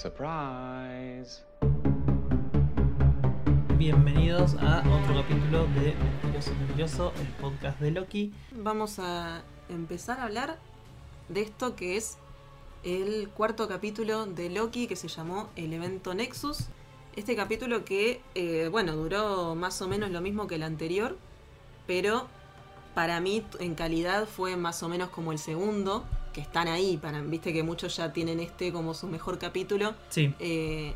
Surprise. Bienvenidos a otro capítulo de Mentiroso Mentiroso, el podcast de Loki. Vamos a empezar a hablar de esto que es el cuarto capítulo de Loki que se llamó El evento Nexus. Este capítulo que, eh, bueno, duró más o menos lo mismo que el anterior, pero para mí en calidad fue más o menos como el segundo, que están ahí, para, viste que muchos ya tienen este como su mejor capítulo. Sí, Eh,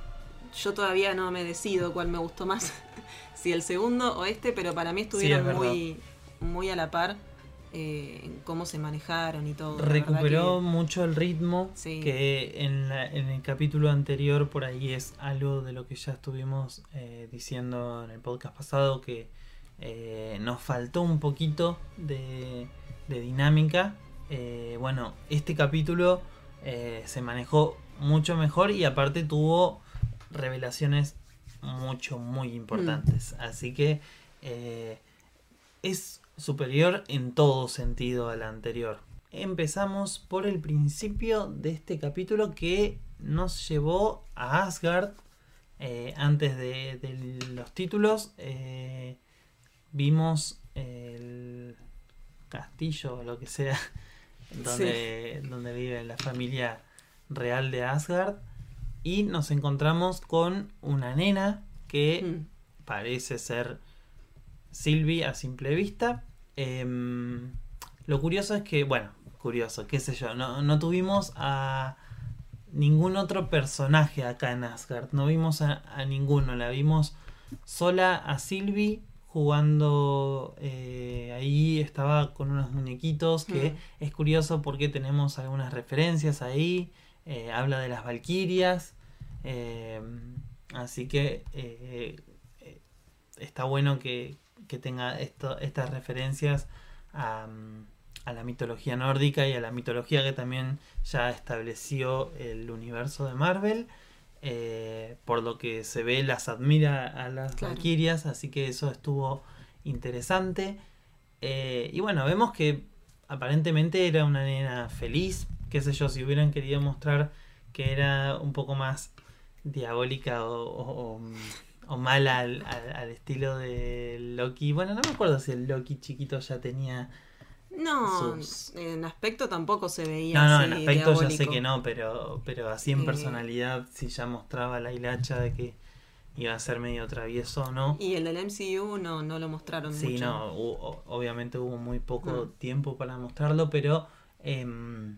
yo todavía no me decido cuál me gustó más, si el segundo o este, pero para mí estuvieron es muy, muy a la par eh, en cómo se manejaron y todo. Recuperó que- mucho el ritmo Sí. que en, la- en el capítulo anterior por ahí es algo de lo que ya estuvimos eh, diciendo en el podcast pasado que eh, nos faltó un poquito de, de dinámica. Eh, bueno, este capítulo eh, se manejó mucho mejor y aparte tuvo revelaciones mucho, muy importantes. Así que eh, es superior en todo sentido al anterior. Empezamos por el principio de este capítulo que nos llevó a Asgard. Antes de, de los títulos vimos el castillo o lo que sea donde, donde vive la familia real de Asgard y nos encontramos con una nena que Mm. parece ser Sylvie a simple vista. Em, lo curioso es que, bueno, curioso, qué sé yo, no, no tuvimos a ningún otro personaje acá en Asgard, no vimos a, a ninguno, la vimos sola a Sylvie jugando eh, ahí estaba con unos muñequitos que Mm. es curioso porque tenemos algunas referencias ahí eh, habla de las valquirias eh, así que está bueno que, que tenga esto, estas referencias a, a la mitología nórdica y a la mitología que también ya estableció el universo de Marvel. Eh, por lo que se ve, las admira a las Claro. valquirias, así que eso estuvo interesante. Eh, y bueno, vemos que aparentemente era una nena feliz, qué sé yo, si hubieran querido mostrar que era un poco más diabólica o, o- o- o mala al, al- al estilo de Loki. Bueno, no me acuerdo si el Loki chiquito ya tenía... No, Sus- en aspecto tampoco se veía No, no, así en aspecto ya sé diabólico. que no, pero, pero así en Eh. personalidad sí ya mostraba la hilacha de que iba a ser medio travieso, ¿no? Y el del MCU no, no lo mostraron Sí, mucho. no, hu- o- obviamente hubo muy poco No. tiempo para mostrarlo, pero em,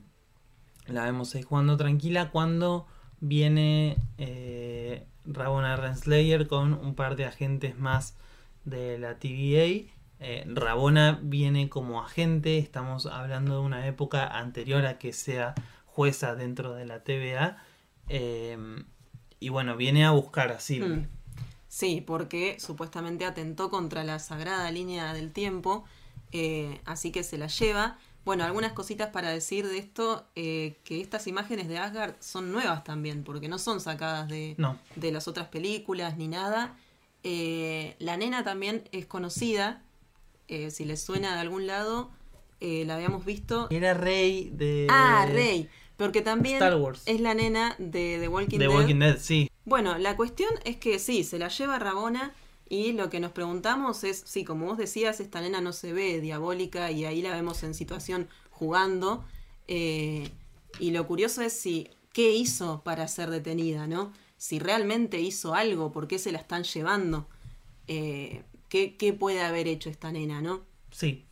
la vemos ahí jugando tranquila cuando viene eh, Rabona Renslayer con un par de agentes más de la TVA. Eh, Rabona viene como agente, estamos hablando de una época anterior a que sea jueza dentro de la TVA. em, y bueno, viene a buscar a. Mm. Sí, porque supuestamente atentó contra la sagrada línea del tiempo, eh, así que se la lleva. Bueno, algunas cositas para decir de esto, eh, que estas imágenes de Asgard son nuevas también, porque no son sacadas de, No, de las otras películas ni nada. La nena también es conocida, eh, si les suena de algún lado, eh, la habíamos visto. era rey de... Ah, Rey, porque también Star Wars. es la nena de The Walking De Dead. Walking Dead, sí. Bueno, la cuestión es que sí, se la lleva Rabona y lo que nos preguntamos es, sí, como vos decías, esta nena no se ve diabólica y ahí la vemos en situación jugando. eh, y lo curioso es si, ¿qué hizo para ser detenida, no? Si realmente hizo algo, ¿por qué se la están llevando? Eh, ¿qué, ¿Qué puede haber hecho esta nena, no? Sí,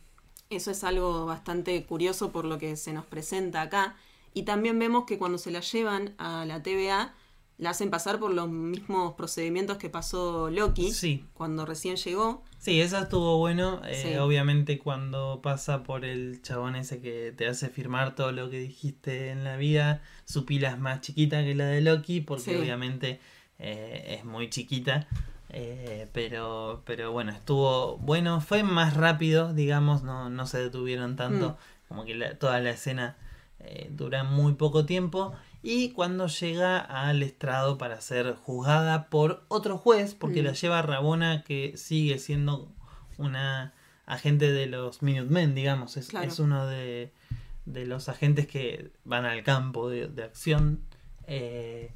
Eso es algo bastante curioso por lo que se nos presenta acá. Y también vemos que cuando se la llevan a la TVA, la hacen pasar por los mismos procedimientos que pasó Loki Sí. cuando recién llegó. sí, eso estuvo bueno. eh, Sí. Obviamente cuando pasa por el chabón ese que te hace firmar todo lo que dijiste en la vida, su pila es más chiquita que la de Loki, porque Sí. obviamente eh, es muy chiquita. Eh, pero, pero bueno, estuvo bueno, fue más rápido, digamos, no, no se detuvieron tanto, Mm. como que la- toda la escena eh, dura muy poco tiempo. Y cuando llega al estrado para ser juzgada por otro juez, porque Mm. la lleva Rabona, que sigue siendo una agente de los Minutemen, digamos, es, Claro. es uno de, de los agentes que van al campo de, de acción. eh,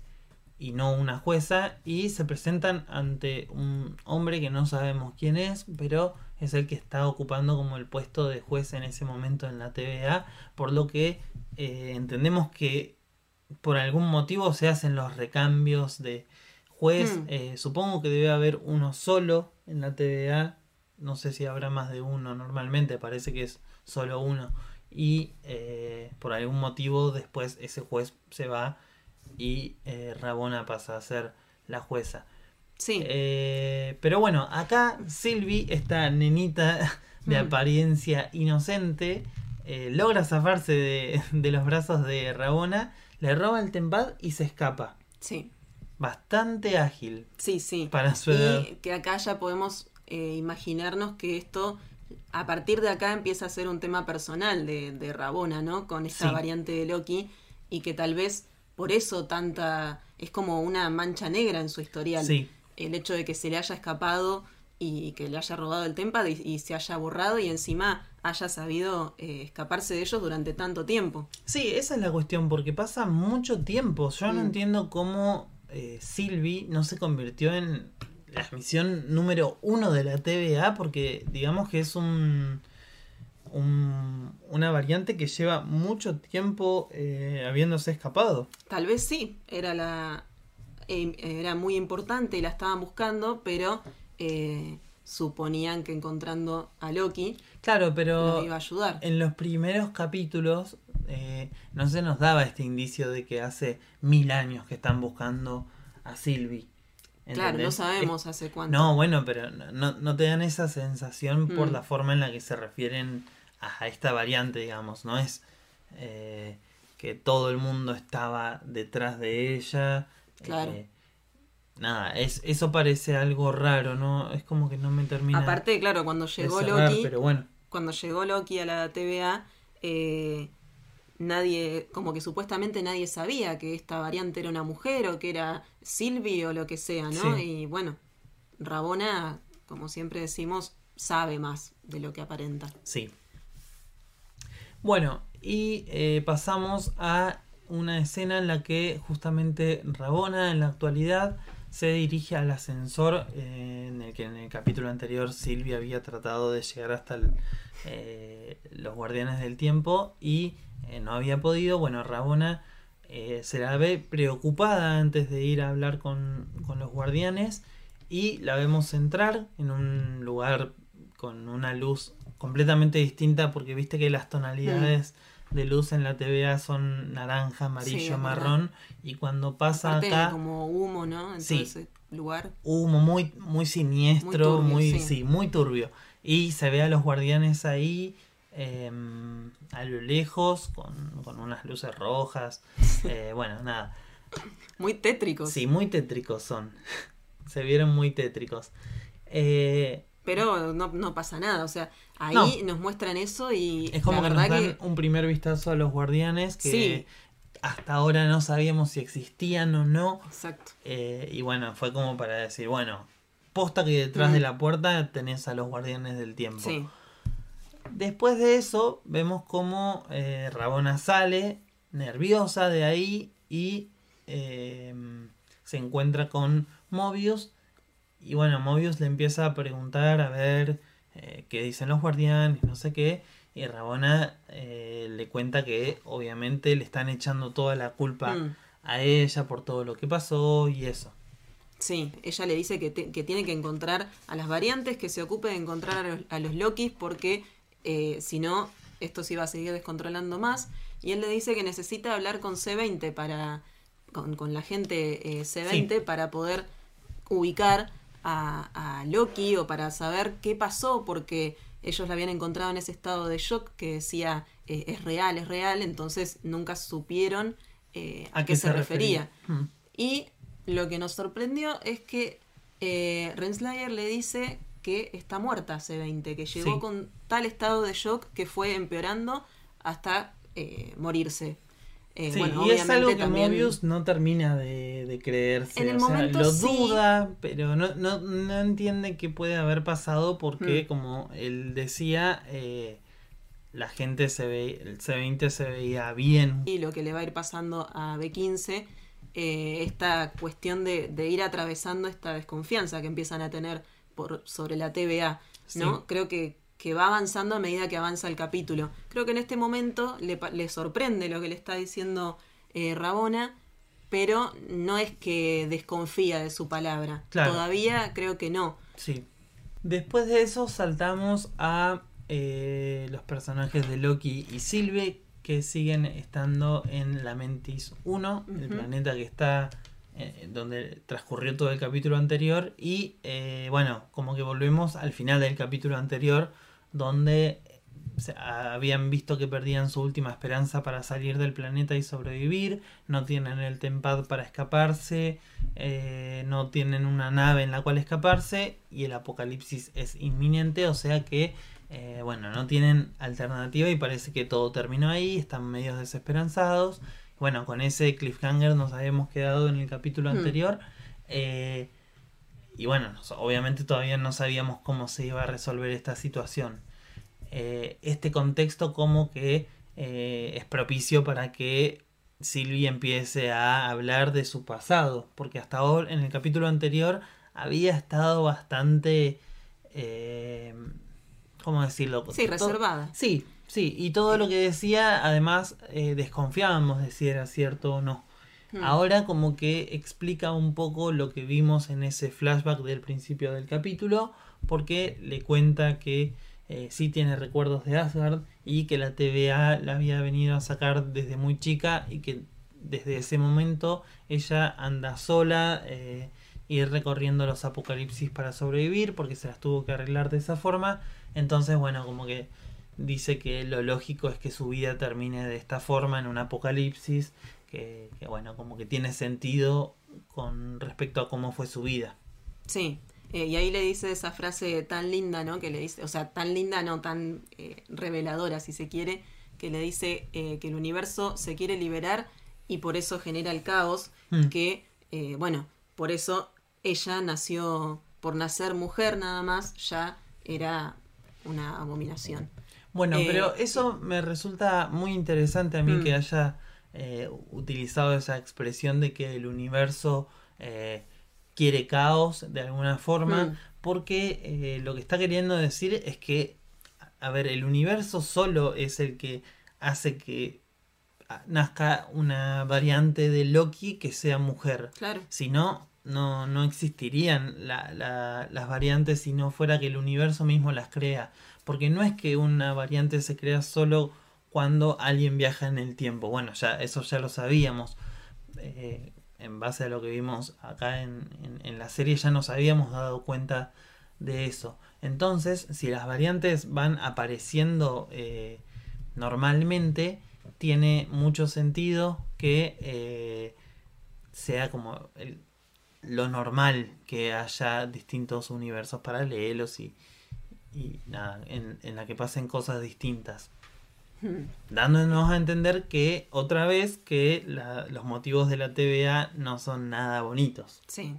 y no una jueza y se presentan ante un hombre que no sabemos quién es, pero es el que está ocupando como el puesto de juez en ese momento en la TVA, por lo que eh, entendemos que por algún motivo se hacen los recambios de juez. Hmm. Eh, supongo que debe haber uno solo en la TVA. No sé si habrá más de uno normalmente, parece que es solo uno. Y eh, por algún motivo después ese juez se va y eh, Rabona pasa a ser la jueza. Sí. Eh, pero bueno, acá Sylvie, esta nenita de Mm. apariencia inocente, eh, logra zafarse de, de los brazos de Rabona, le roba el tempad y se escapa. sí. Bastante ágil Sí, sí. para su edad. Y que acá ya podemos eh, imaginarnos que esto, a partir de acá, empieza a ser un tema personal de, de Rabona, ¿no? Con esta Sí. variante de Loki. Y que tal vez por eso tanta. Es como una mancha negra en su historial. Sí, El hecho de que se le haya escapado y que le haya robado el Tempad y, y se haya borrado y encima haya sabido eh, escaparse de ellos durante tanto tiempo. sí, esa es la cuestión, porque pasa mucho tiempo. Yo no Mm. entiendo cómo eh, Sylvie no se convirtió en la misión número uno de la TVA, porque digamos que es un, un- una variante que lleva mucho tiempo eh, habiéndose escapado. Tal vez sí, era la eh, era muy importante y la estaban buscando, pero eh, suponían que encontrando a Loki Claro, pero iba a ayudar. en los primeros capítulos eh, no se nos daba este indicio de que hace mil años que están buscando a Sylvie. Claro, no sabemos hace cuánto. No, bueno, pero no, no te dan esa sensación por Mm. la forma en la que se refieren a esta variante, digamos. No es eh, que todo el mundo estaba detrás de ella. Claro. eh, nada, es, eso parece algo raro, ¿no? Es como que no me termina Aparte, claro, cuando llegó cerrar, Loki, pero bueno. cuando llegó Loki a la TVA, eh, nadie, como que supuestamente nadie sabía que esta variante era una mujer o que era Sylvie o lo que sea, ¿no? Sí. Y bueno, Rabona, como siempre decimos, sabe más de lo que aparenta. Sí. Bueno, y eh, pasamos a una escena en la que justamente Rabona en la actualidad se dirige al ascensor eh, en el que en el capítulo anterior Silvia había tratado de llegar hasta eh, los guardianes del tiempo y no había podido. Bueno, Rabona se la ve preocupada antes de ir a hablar con los guardianes y la vemos entrar en un lugar con una luz completamente distinta porque viste que las tonalidades de luz en la TVA son naranja, amarillo, Sí, marrón y cuando pasa Aparte, acá como humo, ¿no? En Sí. todo ese lugar. humo muy muy siniestro, Muy muy turbio, sí. sí. muy turbio y se ve a los guardianes ahí eh, a lo lejos con, con unas luces rojas, eh, bueno nada, Muy tétricos. sí muy tétricos son, se vieron muy tétricos. Eh, Pero no, no pasa nada. O sea, ahí No. nos muestran eso y Es como la que nos dan que un primer vistazo a los guardianes que Sí. hasta ahora no sabíamos si existían o no. Exacto. Eh, y bueno, fue como para decir, bueno, posta que detrás Mm. de la puerta tenés a los guardianes del tiempo. Sí. Después de eso, vemos como eh, Rabona sale nerviosa de ahí y eh, se encuentra con Mobius. Y bueno, Mobius le empieza a preguntar a ver eh, qué dicen los guardianes, no sé qué. Y Rabona eh, le cuenta que obviamente le están echando toda la culpa Mm. a ella por todo lo que pasó y eso. Sí, ella le dice que, te- que tiene que encontrar a las variantes, que se ocupe de encontrar a los, a los Lokis, porque eh, si no, esto se iba a seguir descontrolando más. Y él le dice que necesita hablar con C20 para. con, con la gente eh, C20 Sí. para poder ubicar a, a Loki o para saber qué pasó, porque ellos la habían encontrado en ese estado de shock que decía eh, es real, es real, entonces nunca supieron eh, a, qué, se, refería. Mm. Y lo que nos sorprendió es que eh, Renslayer le dice que está muerta C20, que llegó Sí. con tal estado de shock que fue empeorando hasta eh, morirse. Eh, Sí, bueno, y es algo que también- Mobius no termina de, de creerse. En el o sea, momento lo sí. duda, pero no, no, no entiende qué puede haber pasado porque, Mm. como él decía, eh, la gente se ve, el C20 se veía bien. Y lo que le va a ir pasando a B15 eh, esta cuestión de, de, ir atravesando esta desconfianza que empiezan a tener por, sobre la TVA, ¿no? Creo que, que, va avanzando a medida que avanza el capítulo. Creo que en este momento le, le sorprende lo que le está diciendo eh, Rabona, pero no es que desconfía de su palabra. Todavía creo que no. Sí. Después de eso saltamos a eh, los personajes de Loki y Sylvie que siguen estando en Lamentis 1, el planeta que está eh, donde transcurrió todo el capítulo anterior y eh, bueno, como que volvemos al final del capítulo anterior donde habían visto que perdían su última esperanza para salir del planeta y sobrevivir, no tienen el tempad para escaparse, eh, no tienen una nave en la cual escaparse y el apocalipsis es inminente, o sea que eh, bueno, no tienen alternativa y parece que todo terminó ahí, están medio desesperanzados. Bueno, con ese cliffhanger nos habíamos quedado en el capítulo hmm. anterior. Eh, y bueno, obviamente todavía no sabíamos cómo se iba a resolver esta situación. Eh, este contexto como que eh, es propicio para que Silvia empiece a hablar de su pasado, porque hasta ahora en el capítulo anterior había estado bastante... Eh, ¿Cómo decirlo? Sí, reservada. Sí, sí, y todo lo que decía además desconfiábamos de si era cierto o no. Hmm. Ahora como que explica un poco lo que vimos en ese flashback del principio del capítulo, porque le cuenta que eh, sí tiene recuerdos de Asgard y que la TVA la había venido a sacar desde muy chica y que desde ese momento ella anda sola eh, y recorriendo los apocalipsis para sobrevivir porque se las tuvo que arreglar de esa forma. Entonces, bueno, como que dice que lo lógico es que su vida termine de esta forma en un apocalipsis que, que bueno, como que tiene sentido con respecto a cómo fue su vida. Sí, eh, y ahí le dice esa frase tan linda, ¿no? Que le dice, o sea, tan linda, no tan eh, reveladora, si se quiere, que le dice eh, que el universo se quiere liberar y por eso genera el caos, mm. que, bueno, por eso ella nació, por nacer mujer nada más, ya era una abominación. Bueno, pero eso me resulta muy interesante a mí mm. que haya utilizado esa expresión de que el universo quiere caos de alguna forma, mm. porque eh, lo que está queriendo decir es que, a ver, el universo solo es el que hace que nazca una variante de Loki que sea mujer. Claro. Si no, no, no existirían las variantes si no fuera que el universo mismo las crea. Porque no es que una variante se crea solo cuando alguien viaja en el tiempo. Bueno, ya eso ya lo sabíamos. Eh, en base a lo que vimos acá en, la serie, ya nos habíamos dado cuenta de eso. Entonces, si las variantes van apareciendo eh, normalmente, tiene mucho sentido que eh, sea como lo normal que haya distintos universos paralelos y, y nada, en, en la que pasen cosas distintas. Dándonos a entender que otra vez que los motivos de la TVA no son nada bonitos. Sí.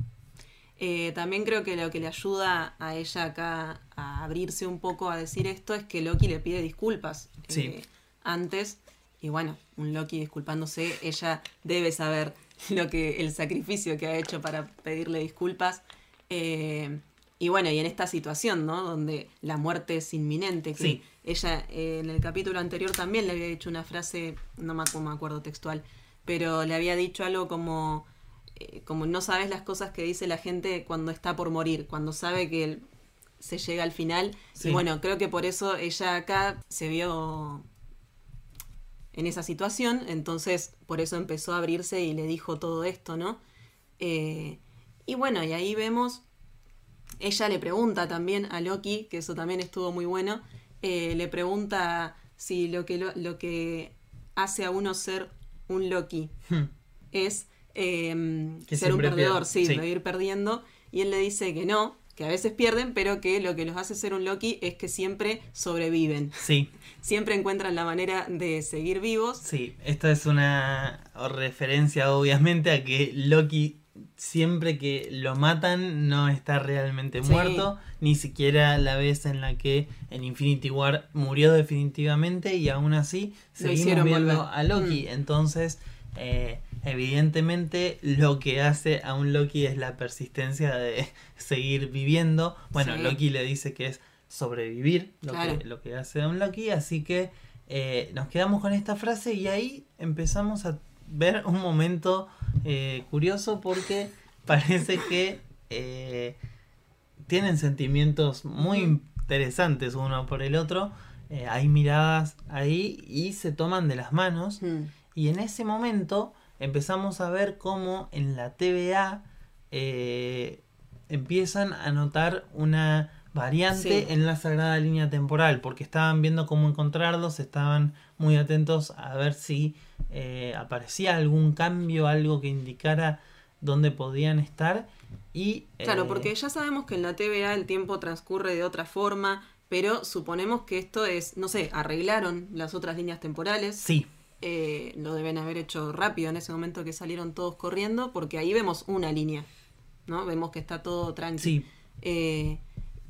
Eh, también creo que lo que le ayuda a ella acá a abrirse un poco a decir esto es que Loki le pide disculpas eh, antes. Y bueno, un Loki disculpándose, ella debe saber lo que el sacrificio que ha hecho para pedirle disculpas. Eh, y bueno, y en esta situación, ¿no? Donde la muerte es inminente, que ella eh, en el capítulo anterior también le había dicho una frase, no me, acuerdo textual, pero le había dicho algo como, eh, como no sabes las cosas que dice la gente cuando está por morir, cuando sabe que se llega al final. Y bueno, creo que por eso ella acá se vio en esa situación, entonces por eso empezó a abrirse y le dijo todo esto, ¿no? Eh, y bueno, y ahí vemos ella le pregunta también a Loki, que eso también estuvo muy bueno, eh, le pregunta si lo que, lo, que hace a uno ser un Loki hmm. es em, ser un perdedor, sí, de ir perdiendo. Y él le dice que no, que a veces pierden, pero que lo que los hace ser un Loki es que siempre sobreviven. Sí. Siempre encuentran la manera de seguir vivos. Sí, esta es una referencia obviamente a que Loki siempre que lo matan no está realmente muerto, ni siquiera la vez en la que en Infinity War murió definitivamente y aún así seguimos viendo a Loki. Mm. Entonces, eh, evidentemente lo que hace a un Loki es la persistencia de seguir viviendo. Bueno, Sí. Loki le dice que es sobrevivir lo, Claro. que, lo que hace a un Loki, así que eh, nos quedamos con esta frase y ahí empezamos a ver un momento eh, curioso porque parece que eh, tienen sentimientos muy interesantes uno por el otro. Eh, hay miradas ahí y se toman de las manos. Mm. Y en ese momento empezamos a ver cómo en la TVA eh, empiezan a notar una variante Sí. en la sagrada línea temporal, porque estaban viendo cómo encontrarlos, estaban muy atentos a ver si eh, aparecía algún cambio, algo que indicara dónde podían estar. Y, Claro, eh, porque ya sabemos que en la TVA el tiempo transcurre de otra forma, pero suponemos que esto es, no sé, arreglaron las otras líneas temporales. Sí, Eh, lo deben haber hecho rápido en ese momento que salieron todos corriendo, porque ahí vemos una línea, ¿no? Vemos que está todo tranquilo. sí, Eh,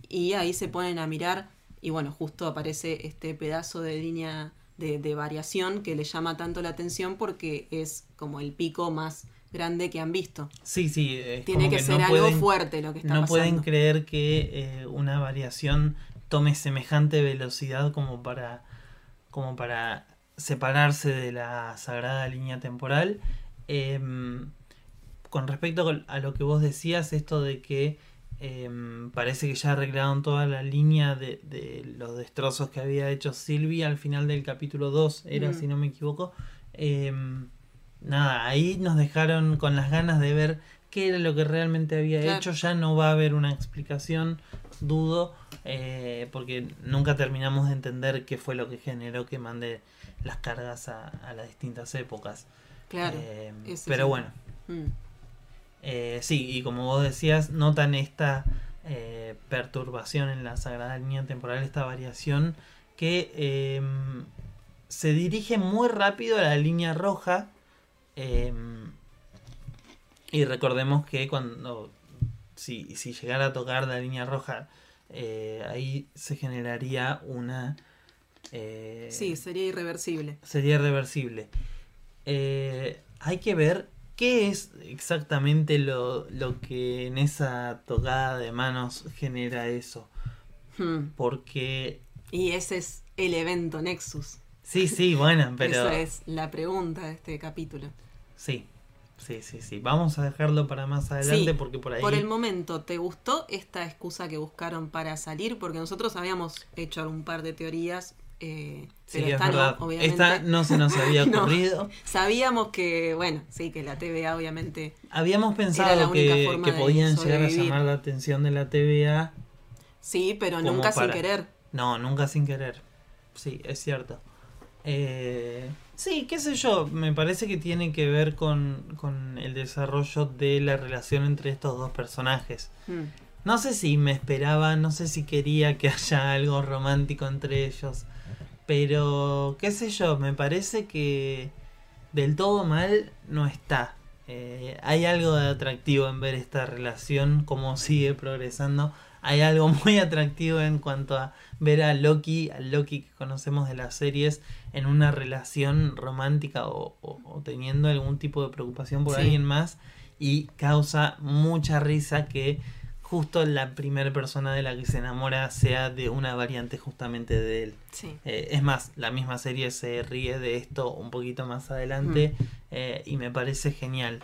y ahí se ponen a mirar y bueno, justo aparece este pedazo de línea de, de variación que le llama tanto la atención porque es como el pico más grande que han visto. sí, sí. es Tiene como que, ser no algo pueden- fuerte lo que está no pasando. pueden creer que eh, una variación tome semejante velocidad como para como para separarse de la sagrada línea temporal Em, con respecto a lo que vos decías esto de que em, parece que ya arreglaron toda la línea de, de los destrozos que había hecho Sylvie al final del capítulo 2 era Mm. si no me equivoco Em, nada ahí nos dejaron con las ganas de ver qué era lo que realmente había Claro. hecho ya no va a haber una explicación dudo eh, porque nunca terminamos de entender qué fue lo que generó que mande las cargas a, a las distintas épocas Claro. Es pero bueno Mm. Eh, sí, y como vos decías, notan esta eh, perturbación en la sagrada línea temporal, esta variación que eh, se dirige muy rápido a la línea roja. eh, y recordemos que cuando, si, si llegara a tocar la línea roja, eh, ahí se generaría una... Sí, sería irreversible. sería reversible. Eh, hay que ver qué es exactamente lo, lo que en esa tocada de manos genera eso. Mm. Porque, Y ese es el evento Nexus. sí, sí, bueno, pero... Esa es la pregunta de este capítulo. Sí, sí, sí, sí. Vamos a dejarlo para más adelante Sí, porque por ahí... Por el momento, ¿te gustó esta excusa que buscaron para salir? Porque nosotros habíamos hecho un par de teorías, eh, Sí, pero es esta no, verdad. obviamente. Esta no se nos había No. ocurrido. Sabíamos que, bueno, sí, que la TVA obviamente... Habíamos la pensado única que, forma que podían llegar a llamar la atención de la TVA. Sí, pero nunca para- sin querer. No, nunca sin querer. Sí, es cierto. Eh, sí, qué sé yo, me parece que tiene que ver con, con el desarrollo de la relación entre estos dos personajes. Mm. No sé si me esperaba, no sé si quería que haya algo romántico entre ellos, pero qué sé yo, me parece que del todo mal no está. Eh, hay algo de atractivo en ver esta relación, cómo sigue progresando. Hay algo muy atractivo en cuanto a ver a Loki, al Loki que conocemos de las series, en una relación romántica o, o- o teniendo algún tipo de preocupación por Sí. alguien más. Y causa mucha risa que justo la primera persona de la que se enamora sea de una variante justamente de él. Sí. Eh, es más, la misma serie se ríe de esto un poquito más adelante eh, y me parece genial.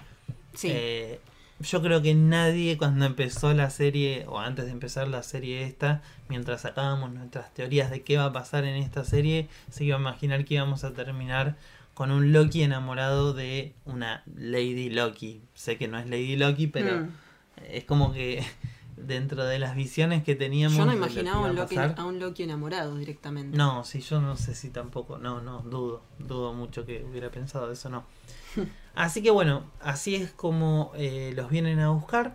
Sí. Eh, yo creo que nadie cuando empezó la serie, o antes de empezar la serie esta, mientras sacábamos nuestras teorías de qué va a pasar en esta serie, se iba a imaginar que íbamos a terminar con un Loki enamorado de una Lady Loki. Sé que no es Lady Loki, pero Mm. es como que dentro de las visiones que teníamos... Yo no de lo que imaginaba un a Loki- pasar- a un Loki enamorado directamente. no, sí, yo no sé si tampoco. No, no, dudo. Dudo mucho que hubiera pensado eso, no. Así que bueno, así es como eh, los vienen a buscar.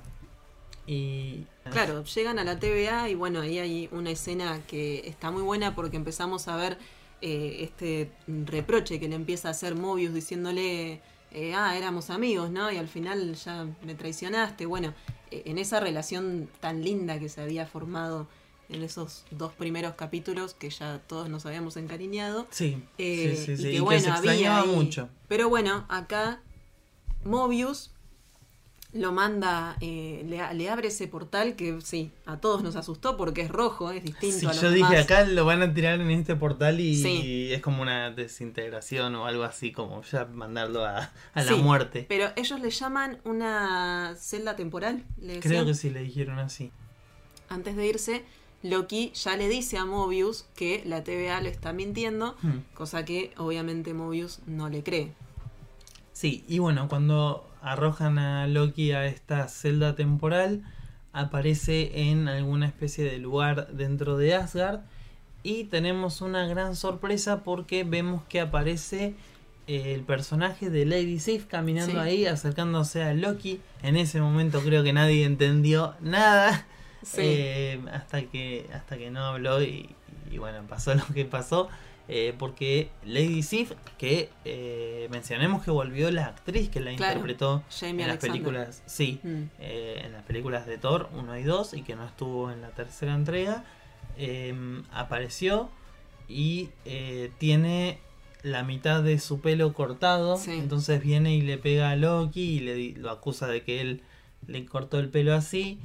Y. Claro, llegan a la TVA y bueno, ahí hay una escena que está muy buena porque empezamos a ver eh, este reproche que le empieza a hacer Mobius diciéndole, eh, ah, éramos amigos, ¿no? Y al final ya me traicionaste. Bueno, en esa relación tan linda que se había formado en esos dos primeros capítulos que ya todos nos habíamos encariñado. Sí, Eh, sí, sí, y sí, que y que bueno, se había extrañaba ahí- mucho. Pero bueno, acá Mobius lo manda, eh, le, le abre ese portal que sí, a todos nos asustó porque es rojo, es distinto Sí, a los yo dije demás. acá lo van a tirar en este portal y, Sí. es como una desintegración o algo así, como ya mandarlo a, a la Sí, muerte. Pero ellos le llaman una celda temporal, le Creo que sí le dijeron así. Antes de irse, Loki ya le dice a Mobius que la TVA le está mintiendo, Hmm. cosa que obviamente Mobius no le cree. Sí, y bueno, cuando arrojan a Loki a esta celda temporal, aparece en alguna especie de lugar dentro de Asgard y tenemos una gran sorpresa porque vemos que aparece eh, el personaje de Lady Sif caminando Sí. ahí, acercándose a Loki. En ese momento creo que nadie entendió nada. Sí. Eh, hasta que hasta que no habló y, y bueno pasó lo que pasó eh, porque Lady Sif que eh, mencionemos que volvió la actriz que la Claro, interpretó Jamie en las películas sí Mm. eh, en las películas de Thor 1 y 2 y que no estuvo en la tercera entrega eh, apareció y eh, tiene la mitad de su pelo cortado Sí. entonces viene y le pega a Loki y le lo acusa de que él le cortó el pelo así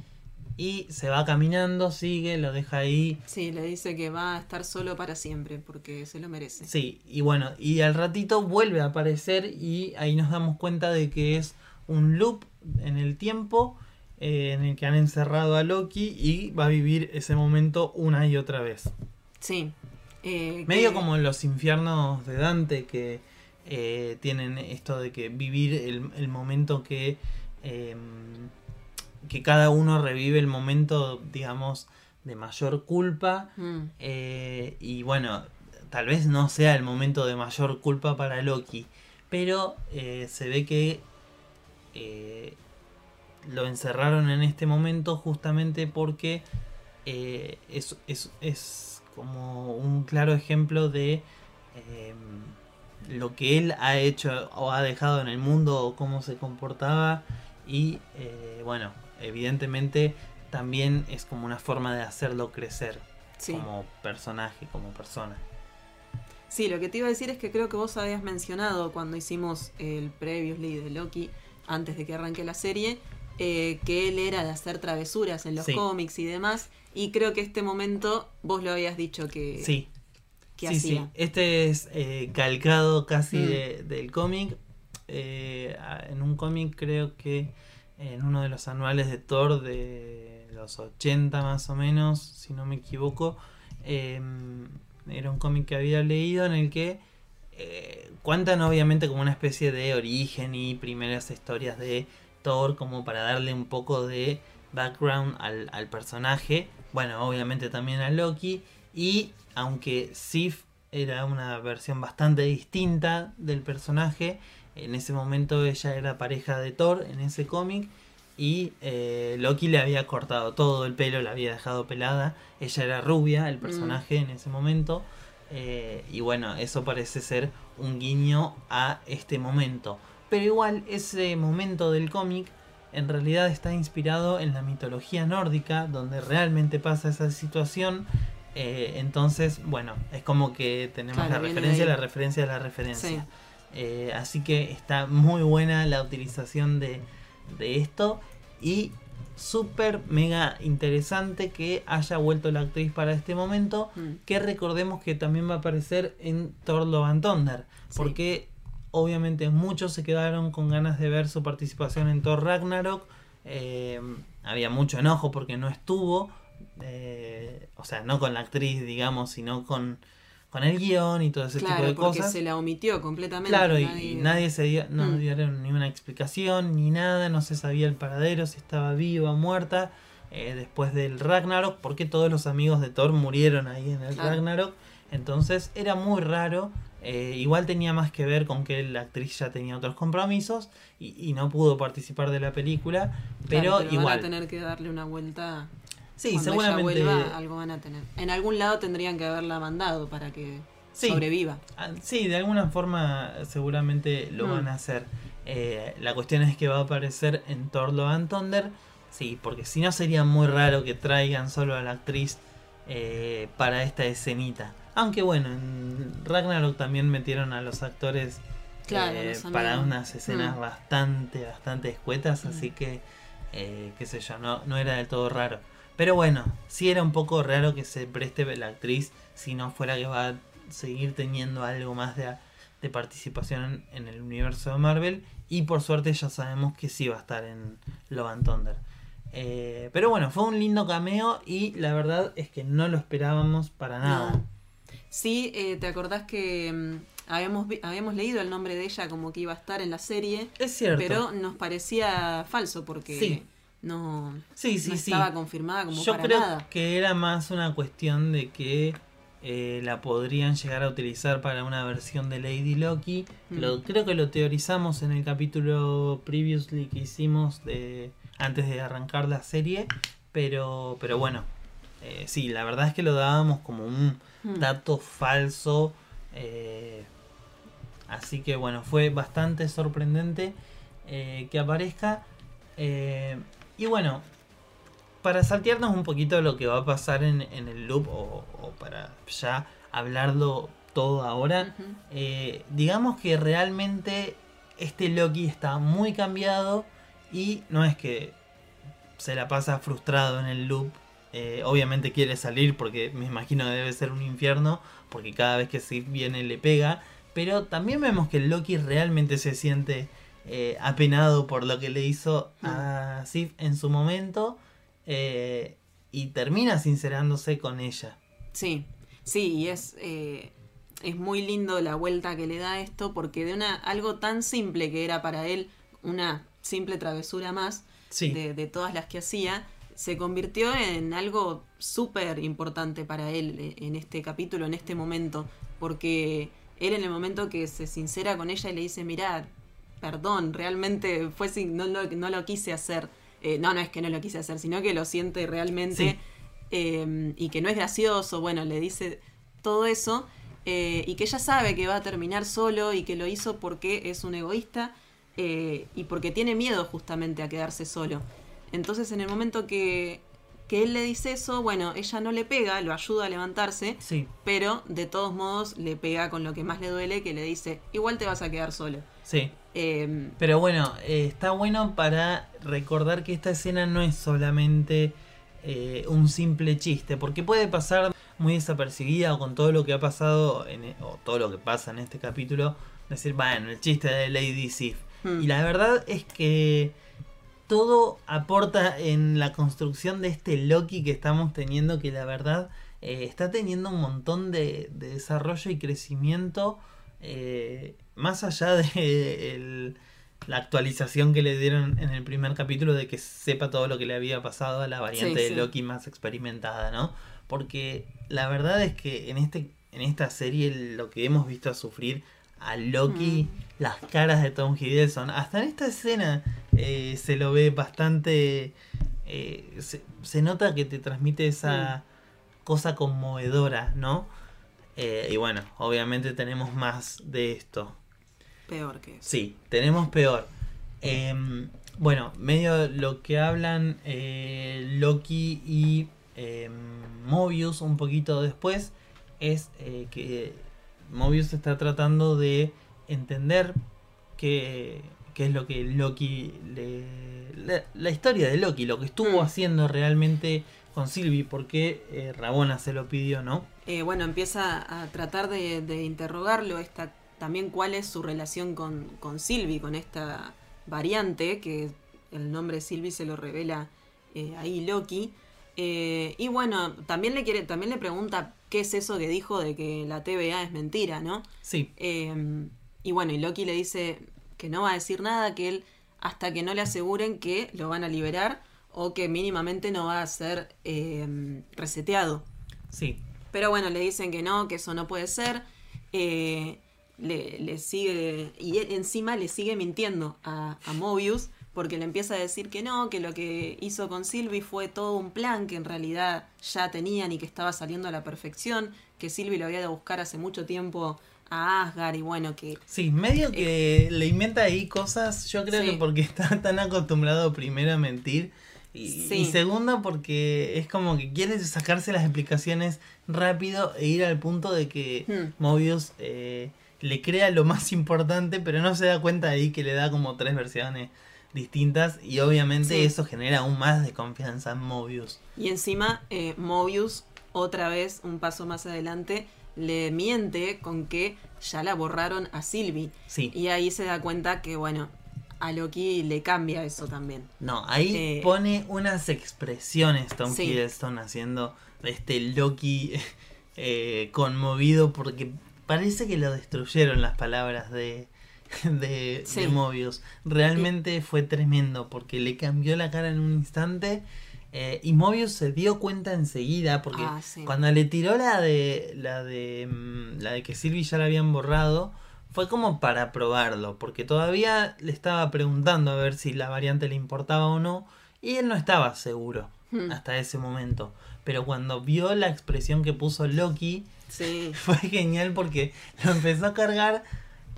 y se va caminando, sigue, lo deja ahí. Sí, le dice que va a estar solo para siempre porque se lo merece. Sí, y bueno, y al ratito vuelve a aparecer y ahí nos damos cuenta de que es un loop en el tiempo eh, en el que han encerrado a Loki y va a vivir ese momento una y otra vez. Sí. Eh, Medio que- como en los infiernos de Dante que eh, tienen esto de que vivir el, el momento que, eh, que cada uno revive el momento, digamos, de mayor culpa. Mm, eh, y bueno, tal vez no sea el momento de mayor culpa para Loki, pero eh, se ve que eh, lo encerraron en este momento justamente porque es, es, es como un claro ejemplo de lo que él ha hecho o ha dejado en el mundo o cómo se comportaba y bueno, evidentemente también es como una forma de hacerlo crecer sí. como personaje, como persona. Sí, lo que te iba a decir es que creo que vos habías mencionado cuando hicimos el previously de Loki, antes de que arranque la serie, eh, que él era de hacer travesuras en los Sí. cómics y demás. Y creo que este momento vos lo habías dicho que, Sí, que sí, hacía. sí. Este es eh, calcado casi Mm. de- del cómic. Eh, en un cómic creo que en uno de los anuales de Thor de los 80 más o menos, si no me equivoco, eh, era un cómic que había leído en el que eh, cuentan obviamente como una especie de origen y primeras historias de Thor como para darle un poco de background al, al personaje. Bueno, obviamente también a Loki. Y aunque Sif era una versión bastante distinta del personaje, en ese momento ella era pareja de Thor en ese cómic. Y eh, Loki le había cortado todo el pelo, la había dejado pelada. Ella era rubia, el personaje en ese momento. Eh, y bueno, eso parece ser un guiño a este momento. Pero igual ese momento del cómic en realidad está inspirado en la mitología nórdica, donde realmente pasa esa situación. Eh, entonces, bueno, es como que tenemos Claro, la referencia, la referencia, la referencia. Sí. Eh, así que está muy buena la utilización de, de esto y súper mega interesante que haya vuelto la actriz para este momento Mm. que recordemos que también va a aparecer en Thor Love and Thunder Sí. porque obviamente muchos se quedaron con ganas de ver su participación en Thor Ragnarok Eh, había mucho enojo porque no estuvo eh, o sea no con la actriz digamos sino con, con el guion y todo ese Claro, tipo de porque cosas se la omitió completamente. Claro, y- y nadie se dio, no Mm. dieron ni una explicación ni nada, no se sabía el paradero, si estaba viva o muerta eh, después del Ragnarok, porque todos los amigos de Thor murieron ahí en el Claro. Ragnarok. Entonces era muy raro. eh, igual tenía más que ver con que la actriz ya tenía otros compromisos y, y no pudo participar de la película, pero, Claro, Van igual. a tener que darle una vuelta. Sí, Cuando ella seguramente. vuelva, algo van a tener. En algún lado tendrían que haberla mandado para que Sí. sobreviva. Ah, Sí, de alguna forma seguramente lo Mm. van a hacer. Eh, la cuestión es que va a aparecer en Thor Love and Thunder. Sí, porque si no sería muy raro que traigan solo a la actriz eh, para esta escenita. Aunque bueno, en Ragnarok también metieron a los actores Claro, eh, los para unas escenas Mm. bastante, bastante escuetas, Mm. así que, eh, qué sé yo, no, no era del todo raro. Pero bueno, sí era un poco raro que se preste la actriz si no fuera que va a seguir teniendo algo más de, de participación en, en el universo de Marvel. Y por suerte ya sabemos que sí va a estar en Love and Thunder. Eh, pero bueno, fue un lindo cameo y la verdad es que no lo esperábamos para nada. Sí, eh, ¿te acordás que mm, habíamos, habíamos leído el nombre de ella como que iba a estar en la serie? Es cierto. Pero nos parecía falso porque Sí. No, sí, sí, no sí. estaba confirmada como Yo para creo nada. que era más una cuestión de que eh, la podrían llegar a utilizar para una versión de Lady Loki. Mm. Lo, creo que lo teorizamos en el capítulo previously que hicimos de antes de arrancar la serie. Pero, pero bueno, eh, sí, la verdad es que lo dábamos como un Mm. dato falso. eh, así que bueno, fue bastante sorprendente que aparezca. Y bueno, para saltearnos un poquito lo que va a pasar en, en el loop o, o para ya hablarlo todo ahora, eh, digamos que realmente este Loki está muy cambiado y no es que se la pasa frustrado en el loop. eh, obviamente quiere salir porque me imagino que debe ser un infierno porque cada vez que se viene le pega. Pero también vemos que Loki realmente se siente eh, apenado por lo que le hizo a Sif en su momento eh, y termina sincerándose con ella. Sí, sí, y es, eh, es muy lindo la vuelta que le da esto, porque de una algo tan simple que era para él una simple travesura más Sí, de, de todas las que hacía, se convirtió en algo súper importante para él en este capítulo, en este momento, porque él en el momento que se sincera con ella y le dice, mirá, perdón, realmente fue sin, no, lo, no lo quise hacer. Eh, no, no es que no lo quise hacer, sino que lo siente realmente Sí. eh, y que no es gracioso. Bueno, le dice todo eso eh, y que ella sabe que va a terminar solo y que lo hizo porque es un egoísta y porque tiene miedo justamente a quedarse solo. Entonces, en el momento que, que él le dice eso, bueno, ella no le pega, lo ayuda a levantarse, sí, pero de todos modos le pega con lo que más le duele, que le dice, igual te vas a quedar solo. sí. Eh, Pero bueno, eh, está bueno para recordar que esta escena no es solamente eh, un simple chiste, porque puede pasar muy desapercibida o con todo lo que ha pasado, en, e- o todo lo que pasa en este capítulo, decir, bueno, el chiste de Lady Sif. hmm, Y la verdad es que todo aporta en la construcción de este Loki que estamos teniendo, que la verdad eh, está teniendo un montón de, de desarrollo y crecimiento, eh, más allá de el- la actualización que le dieron en el primer capítulo de que sepa todo lo que le había pasado a la variante Sí, de. Loki más experimentada, ¿no? Porque la verdad es que en, este, en esta serie lo que hemos visto a sufrir a Loki, Mm. las caras de Tom Hiddleston, hasta en esta escena eh, se lo ve bastante... eh, se, se nota que te transmite esa cosa conmovedora, ¿no? Eh, y bueno, obviamente tenemos más de esto. Peor que eso. Sí, tenemos peor. Em, bueno, medio lo que hablan eh, Loki y em, Mobius un poquito después es eh, que Mobius está tratando de entender qué, qué es lo que Loki le, la, la historia de Loki, lo que estuvo Mm. haciendo realmente con Sylvie, porque eh, Rabona se lo pidió, ¿no? Eh, bueno, empieza a tratar de, de interrogarlo, esta, también cuál es su relación con, con Sylvie, con esta variante, que el nombre Sylvie se lo revela eh, ahí Loki. Eh, y bueno, también le quiere, también le pregunta qué es eso que dijo de que la TVA es mentira, ¿no? Sí, Eh, y bueno, y Loki le dice que no va a decir nada, que él hasta que no le aseguren que lo van a liberar o que mínimamente no va a ser reseteado. sí, Pero bueno, le dicen que no, que eso no puede ser. Eh, le, le sigue. Y él encima le sigue mintiendo a, a Mobius. Porque le empieza a decir que no, que lo que hizo con Sylvie fue todo un plan que en realidad ya tenían y que estaba saliendo a la perfección. Que Sylvie lo había a buscar hace mucho tiempo a Asgard y bueno, que. Sí, medio que le inventa ahí cosas, yo creo Sí. que porque está tan acostumbrado primero a mentir Y, Sí. y segunda porque es como que quiere sacarse las explicaciones rápido e ir al punto de que Hmm. Mobius eh, le crea lo más importante, pero no se da cuenta ahí que le da como tres versiones distintas y obviamente Sí. eso genera aún más desconfianza en Mobius. Y encima, eh, Mobius, otra vez, un paso más adelante, le miente con que ya la borraron a Sylvie. Sí. Y ahí se da cuenta que, bueno, a Loki le cambia eso también. No, ahí Eh, pone unas expresiones Tom sí. Hiddleston haciendo este Loki eh, conmovido porque parece que lo destruyeron las palabras de, de, Sí. de Mobius. Realmente fue tremendo porque le cambió la cara en un instante eh, y Mobius se dio cuenta enseguida porque Ah, sí. cuando le tiró la de la de mm, la de que Sylvie ya la habían borrado fue como para probarlo porque todavía le estaba preguntando a ver si la variante le importaba o no y él no estaba seguro Hmm. hasta ese momento pero cuando vio la expresión que puso Loki Sí, fue genial porque lo empezó a cargar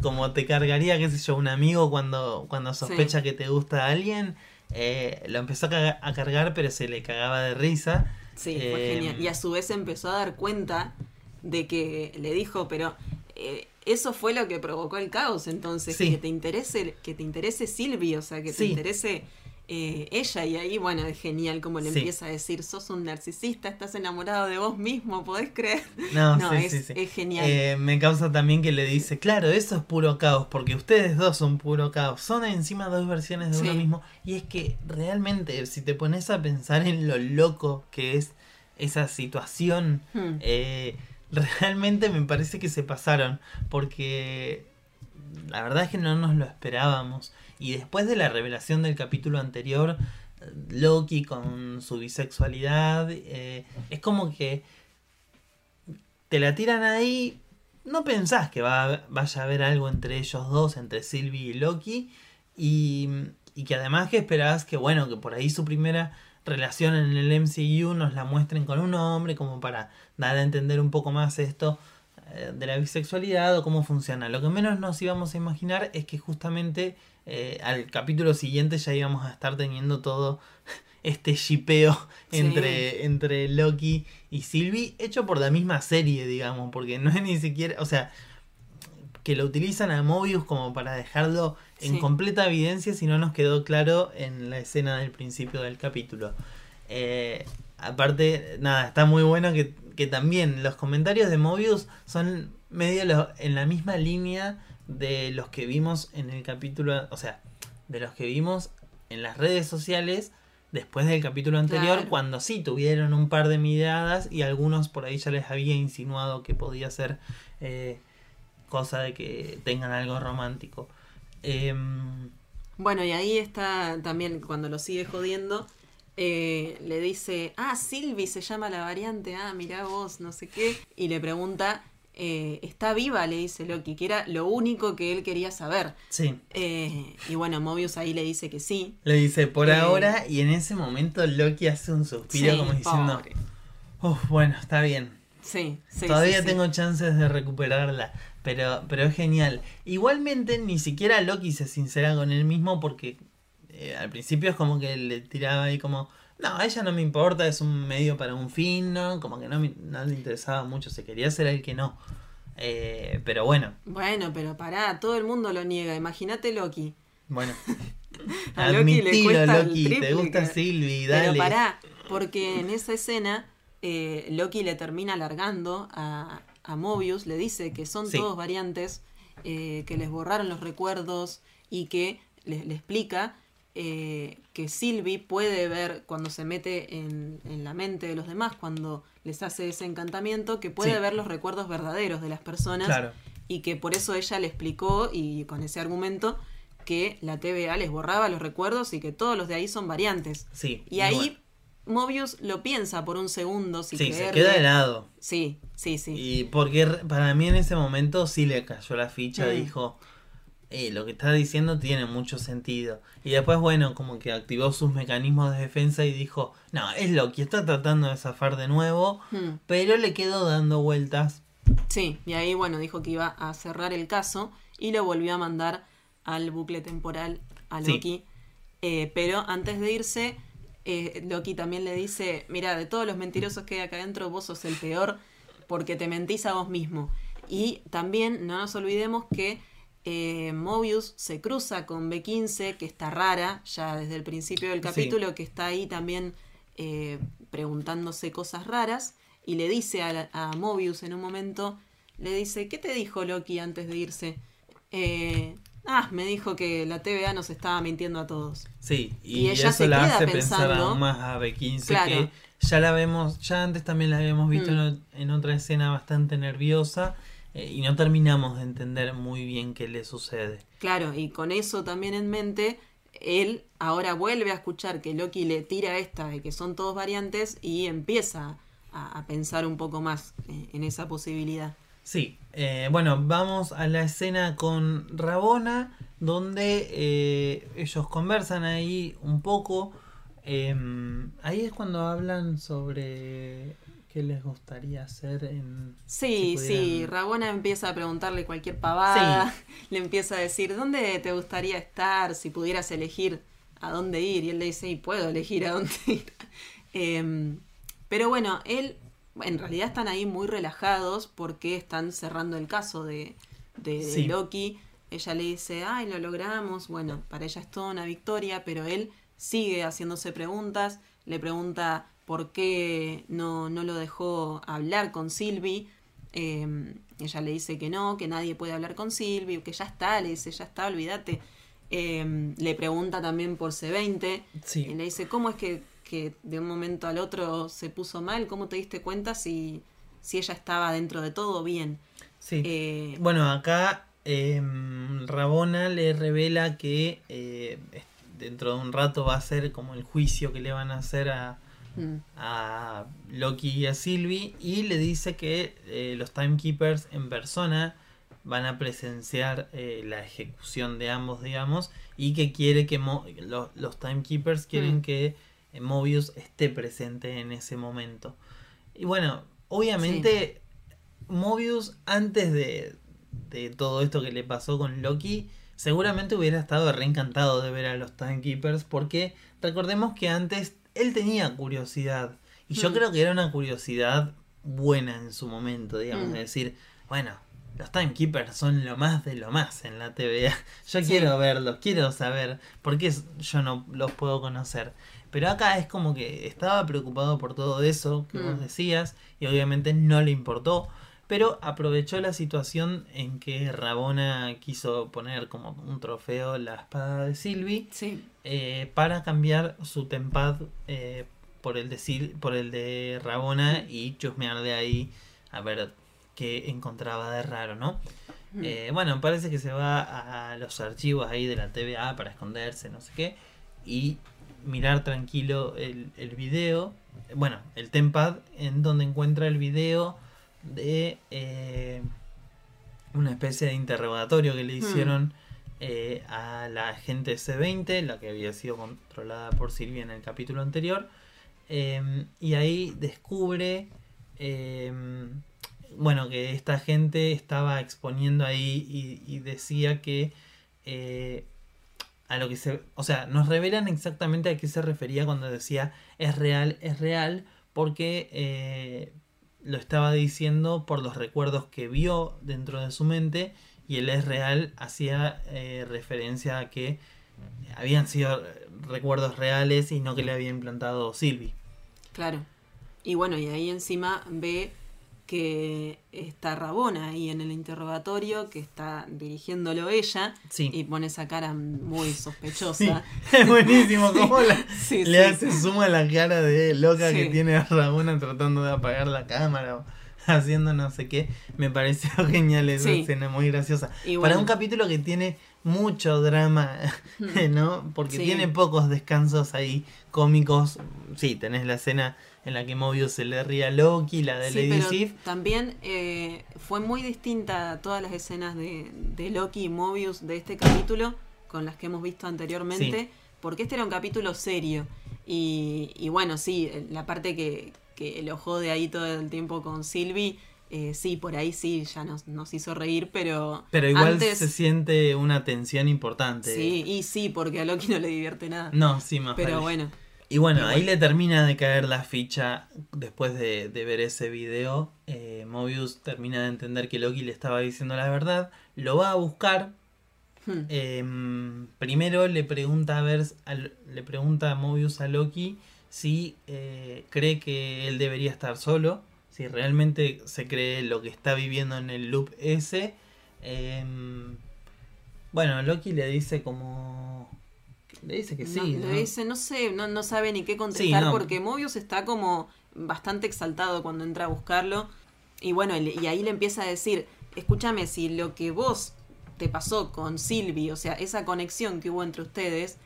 como te cargaría, qué sé yo, un amigo cuando, cuando sospecha que te gusta a alguien. eh, lo empezó a, cargar, pero se le cagaba de risa. sí, fue Eh, genial. Y a su vez empezó a dar cuenta de que le dijo, pero eh, eso fue lo que provocó el caos, entonces, Sí. que te interese, que te interese Sylvie, o sea, que te Sí. interese eh, ella, y ahí, bueno, es genial como le Sí. empieza a decir, sos un narcisista, estás enamorado de vos mismo, ¿podés creer? No, No, sí, es, sí, sí. es genial. Eh, me causa también que le dice, claro, eso es puro caos, porque ustedes dos son puro caos, son encima dos versiones de uno mismo, y es que realmente si te pones a pensar en lo loco que es esa situación, Hmm. eh, realmente me parece que se pasaron, porque la verdad es que no nos lo esperábamos, y después de la revelación del capítulo anterior, Loki con su bisexualidad, eh, es como que te la tiran ahí, no pensás que va, vaya a haber algo entre ellos dos, entre Sylvie y Loki, y, y que además que esperabas que, bueno, que por ahí su primera relación en el MCU nos la muestren con un hombre, como para dar a entender un poco más esto eh, de la bisexualidad o cómo funciona. Lo que menos nos íbamos a imaginar es que justamente eh, al capítulo siguiente ya íbamos a estar teniendo todo este shipeo Sí. entre, entre Loki y Sylvie, hecho por la misma serie, digamos, porque no es ni siquiera, o sea, que lo utilizan a Mobius como para dejarlo en Sí. completa evidencia si no nos quedó claro en la escena del principio del capítulo. Eh, aparte, nada, está muy bueno que, que también los comentarios de Mobius son medio lo- en la misma línea de los que vimos en el capítulo, o sea, de los que vimos en las redes sociales después del capítulo anterior, Claro. cuando sí tuvieron un par de miradas y algunos por ahí ya les había insinuado que podía ser eh, cosa de que tengan algo romántico. Em, Bueno, y ahí está también cuando lo sigue jodiendo. eh, le dice, ah, Sylvie se llama la variante, ah, mirá vos, no sé qué. Y le pregunta, eh, ¿está viva? Le dice Loki, que era lo único que él quería saber. sí, Eh, y bueno, Mobius ahí le dice que sí. le dice por Eh, ahora y en ese momento Loki hace un suspiro Sí, como diciendo. "Uf, bueno, está bien. Sí, sí. Todavía sí, sí. tengo chances de recuperarla. Pero, pero es genial. Igualmente, ni siquiera Loki se sincera con él mismo porque eh, al principio es como que le tiraba ahí como, no, a ella no me importa, es un medio para un fin, ¿no? Como que no, me- no le interesaba mucho, se quería ser el que no. Eh, pero bueno, Bueno, pero pará, todo el mundo lo niega. Imagínate Loki. bueno. A Loki le cuesta el te gusta Sylvie, Pero dale. pará, porque en esa escena eh, Loki le termina alargando a, a Mobius, le dice que son Sí. todos variantes, eh, que les borraron los recuerdos y que le, le explica eh, que Sylvie puede ver cuando se mete en, en la mente de los demás, cuando les hace ese encantamiento, que puede Sí. ver los recuerdos verdaderos de las personas Claro. y que por eso ella le explicó y con ese argumento que la TVA les borraba los recuerdos y que todos los de ahí son variantes. Sí. Y ahí bueno. Mobius lo piensa por un segundo si Sí, se queda helado. Sí, sí, sí. Y porque para mí en ese momento sí le cayó la ficha, Mm. dijo, eh, lo que está diciendo tiene mucho sentido. Y después, bueno, como que activó sus mecanismos de defensa y dijo, no, es Loki, está tratando de zafar de nuevo, Hmm, pero le quedó dando vueltas. Sí, y ahí bueno, dijo que iba a cerrar el caso y lo volvió a mandar al bucle temporal a Sí. Loki. Eh, pero antes de irse, eh, Loki también le dice, mira, de todos los mentirosos que hay acá adentro, vos sos el peor porque te mentís a vos mismo. Y también no nos olvidemos que eh, Mobius se cruza con B15, que está rara, ya desde el principio del capítulo, que está ahí también eh, preguntándose cosas raras, y le dice a, a, Mobius en un momento, le dice, ¿qué te dijo Loki antes de irse? Eh, ah, me dijo que la TVA nos estaba mintiendo a todos. Sí, y, ella eso se la hace pensar aún más a B15 que ya la vemos, ya antes también la habíamos visto mm. en, otra escena bastante nerviosa eh, y no terminamos de entender muy bien qué le sucede. Claro, y con eso también en mente, él ahora vuelve a escuchar que Loki le tira esta de que son todos variantes y empieza a, pensar un poco más eh, en esa posibilidad. Sí, eh, bueno, vamos a la escena con Rabona, donde eh, ellos conversan ahí un poco. Em, ahí es cuando hablan sobre qué les gustaría hacer en... Sí, sí, Rabona empieza a preguntarle cualquier pavada, le empieza a decir, ¿dónde te gustaría estar si pudieras elegir a dónde ir? Y él le dice, y puedo elegir a dónde ir. Em, pero bueno, él en realidad están ahí muy relajados porque están cerrando el caso de, de, Loki. Ella le dice, ay, lo logramos. Bueno, para ella es toda una victoria, pero él sigue haciéndose preguntas. Le pregunta por qué no, no lo dejó hablar con Sylvie. Em, ella le dice que no, que nadie puede hablar con Sylvie, que ya está, le dice, ya está, olvídate. Em, le pregunta también por C20. Y le dice, ¿cómo es que que de un momento al otro se puso mal? ¿Cómo te diste cuenta si, si ella estaba dentro de todo bien? Sí. Eh, bueno, acá em, Rabona le revela que eh, dentro de un rato va a ser como el juicio que le van a hacer a, mm. a Loki y a Sylvie y le dice que eh, los Timekeepers en persona van a presenciar la ejecución de ambos, digamos, y que quiere que los Timekeepers quieren mm. que Mobius esté presente en ese momento. Y bueno, obviamente Mobius antes de, de, todo esto que le pasó con Loki, seguramente hubiera estado reencantado de ver a los Timekeepers porque recordemos que antes él tenía curiosidad y yo hmm. creo que era una curiosidad buena en su momento, digamos, hmm. de decir, bueno, los Timekeepers son lo más de lo más en la TVA. Yo quiero verlos, quiero saber por qué yo no los puedo conocer. Pero acá es como que estaba preocupado por todo eso que vos mm. decías y obviamente no le importó. Pero aprovechó la situación en que Rabona quiso poner como un trofeo la espada de Sylvie eh, para cambiar su tempad eh, por, el de por el de Rabona y chusmear de ahí a ver qué encontraba de raro, ¿no? Eh, bueno, parece que se va a los archivos ahí de la TVA para esconderse, no sé qué. Y mirar tranquilo el, el video, bueno, el Tempad, en donde encuentra el video de eh, una especie de interrogatorio que le hmm. Eh, a la agente C20, la que había sido controlada por Silvia en el capítulo anterior. Em, y ahí descubre, em, bueno, que esta gente estaba exponiendo ahí y, y decía que eh, a lo que se... O sea, nos revelan exactamente a qué se refería cuando decía es real, es real, porque eh, lo estaba diciendo por los recuerdos que vio dentro de su mente y el es real hacía eh, referencia a que habían sido recuerdos reales y no que le había implantado Silvi. Claro. Y bueno, y ahí encima ve que está Rabona ahí en el interrogatorio, que está dirigiéndolo ella, y pone esa cara muy sospechosa. es buenísimo, como le hace suma la cara de loca que tiene Rabona tratando de apagar la cámara haciendo no sé qué. Me pareció genial esa escena, muy graciosa. Para un capítulo que tiene mucho drama. ¿no? Porque tiene pocos descansos ahí cómicos. Sí, tenés la escena en la que Mobius se le ríe a Loki, la de Lady Sif. También eh, fue muy distinta a todas las escenas de, Loki y Mobius de este capítulo con las que hemos visto anteriormente, porque este era un capítulo serio. Y, bueno, sí, la parte que, que lo jode ahí todo el tiempo con Sylvie. Eh, sí, por ahí sí, ya nos, nos hizo reír, pero. Pero igual se siente una tensión importante. Sí, y sí, porque a Loki no le divierte nada. No, sí, más. Pero bueno. Y bueno, ahí le termina de caer la ficha después de, ver ese video. Eh, Mobius termina de entender que Loki le estaba diciendo la verdad. Lo va a buscar. Hmm. Em, primero le pregunta a ver, le pregunta a Mobius a Loki si eh, cree que él debería estar solo. Si realmente se cree lo que está viviendo en el loop ese. Em, bueno, Loki le dice como le dice que sí. No, Le dice, no sé, no, no sabe ni qué contestar porque Mobius está como bastante exaltado cuando entra a buscarlo. Y bueno, y ahí le empieza a decir, escúchame, si lo que vos te pasó con Sylvie, o sea, esa conexión que hubo entre ustedes,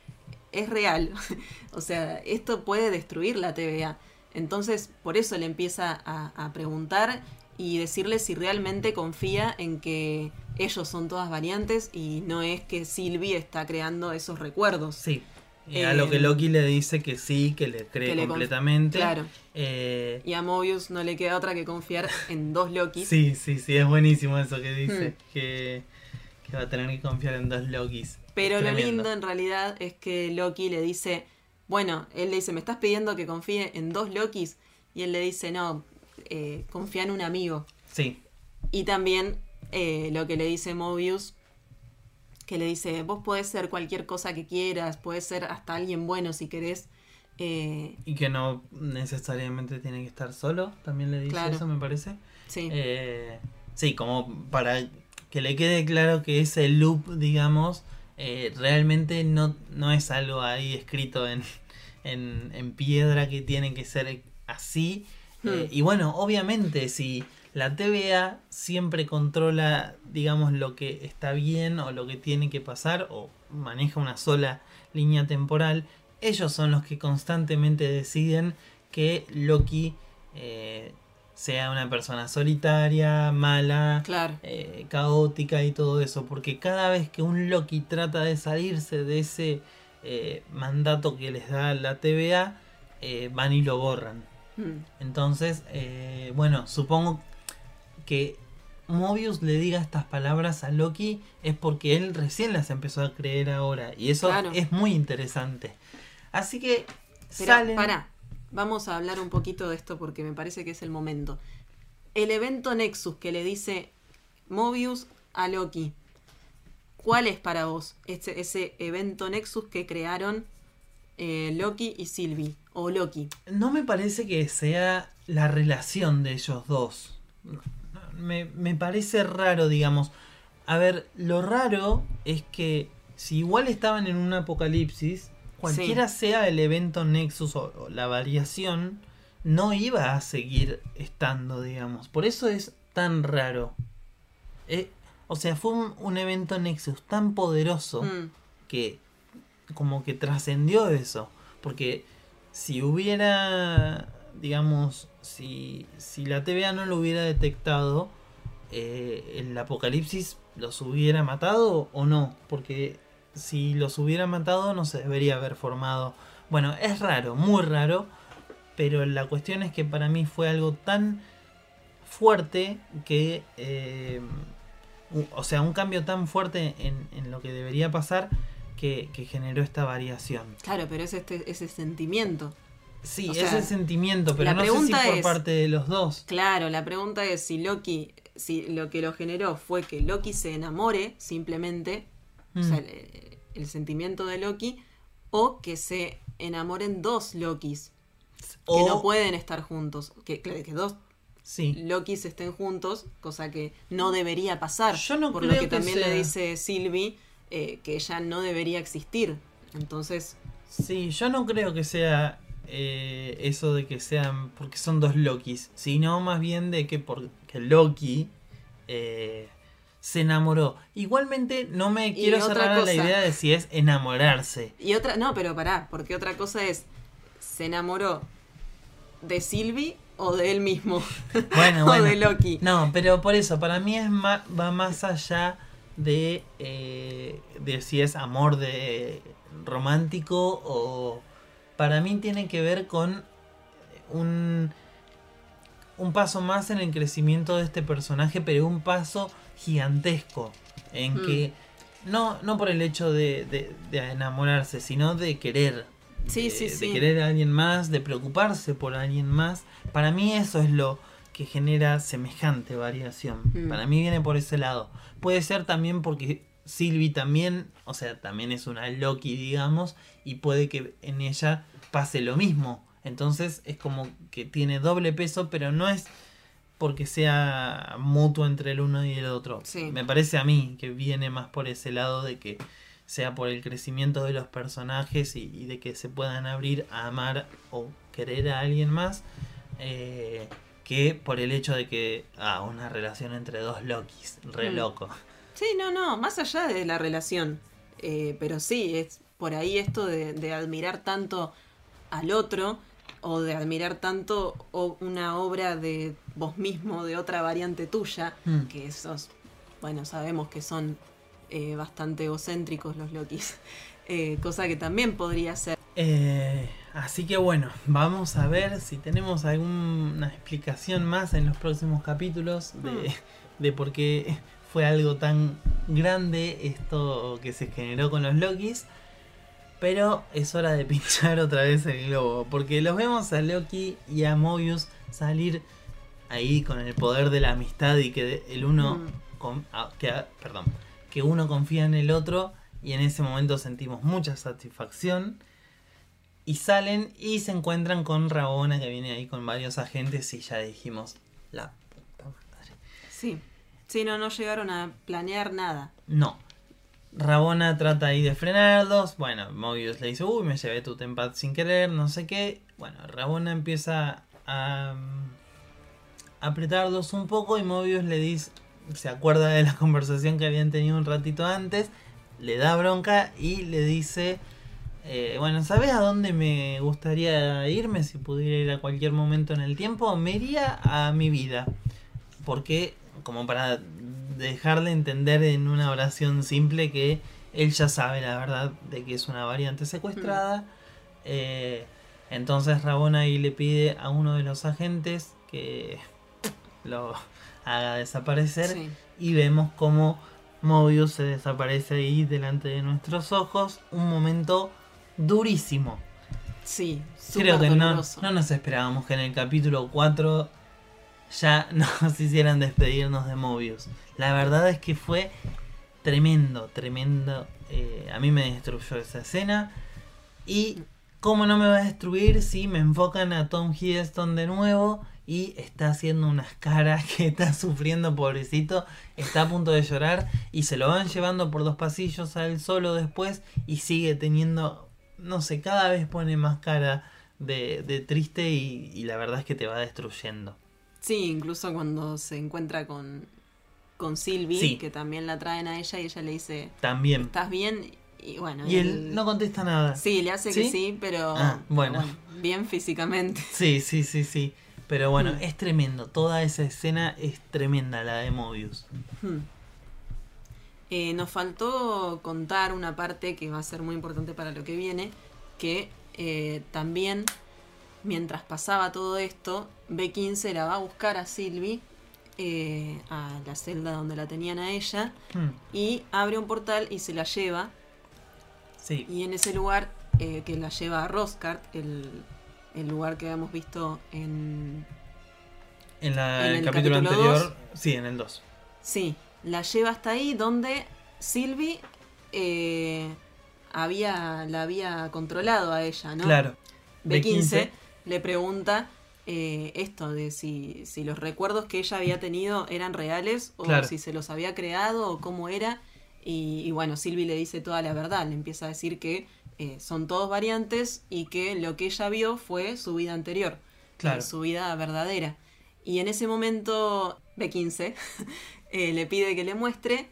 es real. o sea, esto puede destruir la TVA. Entonces, por eso le empieza a, a preguntar y decirle si realmente confía en que ellos son todas variantes y no es que Sylvie está creando esos recuerdos. Sí. a lo que eh, Loki le dice que sí, que le cree completamente. claro. Eh, y a Mobius no le queda otra que confiar en dos Lokis. Sí, sí, sí, es buenísimo eso que dice. Hmm. Que, va a tener que confiar en dos Lokis. Pero lo lindo en realidad es que Loki le dice, bueno, él le dice, ¿me estás pidiendo que confíe en dos Lokis? Y él le dice, no, eh, confía en un amigo. Sí. Y también eh, lo que le dice Mobius, que le dice, vos podés ser cualquier cosa que quieras, puedes ser hasta alguien bueno si querés. Eh, y que no necesariamente tiene que estar solo, también le dice eso, me parece. Sí. Eh, sí, como para que le quede claro que ese loop, digamos, realmente no, no es algo ahí escrito en, en, piedra que tiene que ser así. Hmm. y bueno, obviamente si la TVA siempre controla, digamos, lo que está bien o lo que tiene que pasar o maneja una sola línea temporal. Ellos son los que constantemente deciden que Loki eh, sea una persona solitaria, mala, eh, caótica y todo eso. Porque cada vez que un Loki trata de salirse de ese eh, mandato que les da la TVA, van y lo borran. Hmm. Entonces, bueno, supongo que Mobius le diga estas palabras a Loki es porque él recién las empezó a creer ahora. Y eso es muy interesante. Así que. Pero, Para, vamos a hablar un poquito de esto porque me parece que es el momento. El evento Nexus que le dice Mobius a Loki. ¿Cuál es para vos ese, ese evento Nexus que crearon eh, Loki y Sylvie? O Loki. No me parece que sea la relación de ellos dos me, parece raro, digamos. A ver, lo raro es que si igual estaban en un apocalipsis, cualquiera sea el evento Nexus o, la variación, no iba a seguir estando, digamos. Por eso es tan raro. Eh, o sea, fue un, evento Nexus tan poderoso mm. que como que trascendió eso. Porque si hubiera, digamos, si, si la TVA no lo hubiera detectado, eh, el apocalipsis los hubiera matado o no, porque si los hubiera matado no se debería haber formado. Bueno, es raro, muy raro, pero la cuestión es que para mí fue algo tan fuerte que... Eh, o sea, un cambio tan fuerte en, lo que debería pasar que, generó esta variación. Claro, pero es este, ese sentimiento. Sí, ese sentimiento, pero no sé si por parte de los dos. Claro, la pregunta es si Loki, si lo que lo generó fue que Loki se enamore simplemente, o sea, mm. el, sentimiento de Loki, o que se enamoren dos Lokis que no pueden estar juntos, que, que dos sí. Lokis estén juntos, cosa que no debería pasar. Yo no por lo que, también le dice Sylvie eh, que ella no debería existir. Entonces. Sí, yo no creo que sea eh, eso de que sean porque son dos Lokis, sino más bien de que porque Loki eh, se enamoró. Igualmente no me quiero cerrar la idea de si es enamorarse. Y otra, no, pero pará, porque otra cosa es, se enamoró de Sylvie o de él mismo. Bueno, o de Loki. No, pero por eso, para mí es va más allá de, eh, de si es amor de romántico o para mí tiene que ver con un, un paso más en el crecimiento de este personaje, pero un paso gigantesco en mm. que no, no por el hecho de, de, enamorarse, sino de querer, Sí, de, sí, de sí. querer a alguien más, de preocuparse por alguien más. Para mí eso es lo que genera semejante variación. Mm. Para mí viene por ese lado. Puede ser también porque Sylvie también, o sea, también es una Loki, digamos, y puede que en ella pase lo mismo. Entonces es como que tiene doble peso, pero no es porque sea mutuo entre el uno y el otro. Sí. Me parece a mí que viene más por ese lado de que sea por el crecimiento de los personajes y, y de que se puedan abrir a amar o querer a alguien más eh, que por el hecho de que ah, una relación entre dos Lokis, re Mm. loco. Sí, no, no, más allá de la relación. Eh, pero sí, es por ahí esto de, de admirar tanto al otro o de admirar tanto o- una obra de vos mismo, de otra variante tuya, Mm. que esos, bueno, sabemos que son eh, bastante egocéntricos los Lokis, eh, cosa que también podría ser. Eh, así que bueno, vamos a ver si tenemos alguna explicación más en los próximos capítulos de, Hmm. de por qué fue algo tan grande esto que se generó con los Lokis. Pero es hora de pinchar otra vez el globo, porque los vemos a Loki y a Mobius salir ahí con el poder de la amistad y que el uno Mm. con- ah, que, ah, perdón, que uno confía en el otro y en ese momento sentimos mucha satisfacción y salen y se encuentran con Rabona que viene ahí con varios agentes y ya dijimos la puta madre. Sí, sí, no, no llegaron a planear nada. No. Rabona trata ahí de frenarlos. Bueno, Mobius le dice, uy, me llevé tu tempad sin querer, no sé qué. Bueno, Rabona empieza a mm, apretarlos un poco y Mobius le dice, se acuerda de la conversación que habían tenido un ratito antes, le da bronca y le dice, eh, bueno, ¿sabes a dónde me gustaría irme si pudiera ir a cualquier momento en el tiempo? Me iría a mi vida. Porque, como para dejarle entender en una oración simple que él ya sabe la verdad de que es una variante secuestrada. Eh, entonces Rabona ahí le pide a uno de los agentes que lo haga desaparecer Sí. y vemos cómo Mobius se desaparece ahí delante de nuestros ojos. Un momento durísimo. Sí, Creo que no, no nos esperábamos que en el capítulo 4 ya nos hicieran despedirnos de Mobius. La verdad es que fue tremendo, tremendo. Eh, a mí me destruyó esa escena. Y cómo no me va a destruir si me enfocan a Tom Hiddleston de nuevo y está haciendo unas caras que está sufriendo, pobrecito. Está a punto de llorar y se lo van llevando por dos pasillos a él solo después y sigue teniendo, no sé, cada vez pone más cara de, triste y la verdad es que te va destruyendo. Sí, incluso cuando se encuentra con, con Sylvie, Sí. que también la traen a ella y ella le dice, También. ¿estás bien? Y bueno, Y él no contesta nada. Sí, le hace que ¿Sí? sí, pero Ah, bueno. bien físicamente. Sí, sí, sí, sí. Pero bueno, Mm. es tremendo. Toda esa escena es tremenda, la de Mobius. Hmm. Eh, nos faltó contar una parte que va a ser muy importante para lo que viene, que eh, también mientras pasaba todo esto, B15 la va a buscar a Sylvie eh, a la celda donde la tenían a ella Hmm, y abre un portal y se la lleva Sí, y en ese lugar eh, que la lleva a Roscart, el, el lugar que habíamos visto en... en, la- en el el capítulo, capítulo anterior. dos. Sí, en el 2. Sí, la lleva hasta ahí donde Sylvie eh, había, la había controlado a ella, ¿no? Claro. B15 le pregunta eh, esto de si, si los recuerdos que ella había tenido eran reales o Claro. si se los había creado o cómo era. Y, y bueno, Sylvie le dice toda la verdad, le empieza a decir que eh, son todos variantes y que lo que ella vio fue su vida anterior, Claro. eh, su vida verdadera. Y en ese momento B15 eh, le pide que le muestre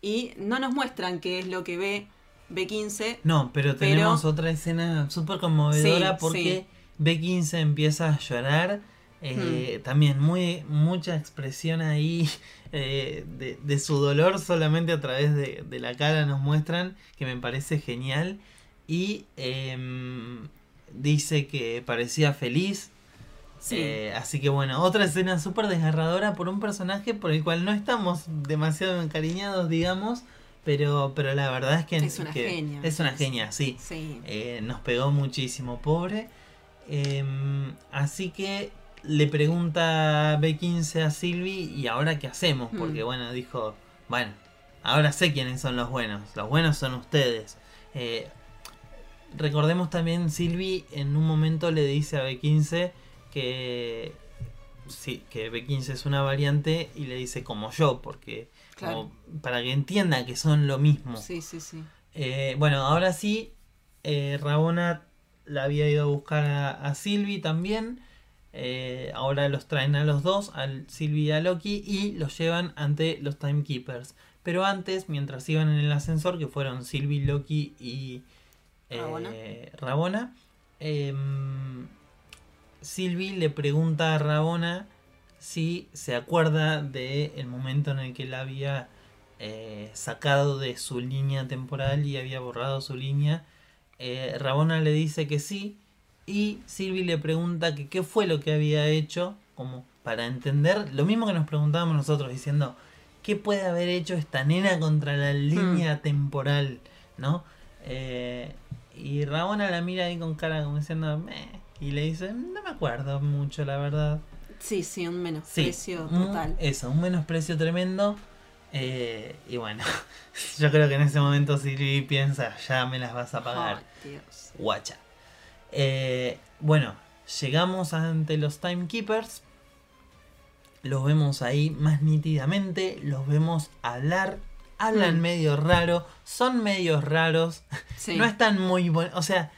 y no nos muestran qué es lo que ve B15. No, pero Pero- tenemos otra escena súper conmovedora Sí, porque B15 empieza a llorar. eh, Hmm. También muy mucha expresión ahí eh, de, de su dolor solamente a través de, de la cara nos muestran que me parece genial. Y em, dice que parecía feliz. Sí. Eh, así que bueno, otra escena súper desgarradora por un personaje por el cual no estamos demasiado encariñados, digamos, Pero, pero la verdad es que Es una que genia, Es una genia, sí. Sí. Nos pegó muchísimo, pobre. Em, así que le pregunta B15 a Silvi, ¿y ahora qué hacemos? Mm. Porque bueno, dijo, bueno, ahora sé quiénes son los buenos. Los buenos son ustedes. Eh, recordemos también, Silvi en un momento le dice a B15 que... Sí, que B15 es una variante y le dice como yo, porque Claro. como para que entienda que son lo mismo. Sí, sí, sí. Eh, bueno, ahora sí, eh, Rabona la había ido a buscar a, a Sylvie también. Eh, ahora los traen a los dos, al Sylvie y a Loki, y los llevan ante los Timekeepers. Pero antes, mientras iban en el ascensor, que fueron Sylvie, Loki y eh, Rabona. Rabona, em, Sylvie le pregunta a Rabona si se acuerda del el momento en el que la había eh, sacado de su línea temporal y había borrado su línea. Eh, Rabona le dice que sí y Sylvie le pregunta que qué fue lo que había hecho, como para entender lo mismo que nos preguntábamos nosotros, diciendo qué puede haber hecho esta nena contra la línea temporal, ¿no? Eh, y Rabona la mira ahí con cara como diciendo, "Meh", y le dice, no me acuerdo mucho, la verdad. Sí, sí, un Sí, menosprecio un- total. eso, un menosprecio tremendo. eh, y bueno, yo creo que en ese momento Sylvie piensa, ya me las vas a pagar, Dios. guacha. Eh, bueno, llegamos ante los Timekeepers. Los vemos ahí más nítidamente, los vemos hablar, hablan Mm. medio raro, son medios raros, Sí. no están muy buenos, o sea,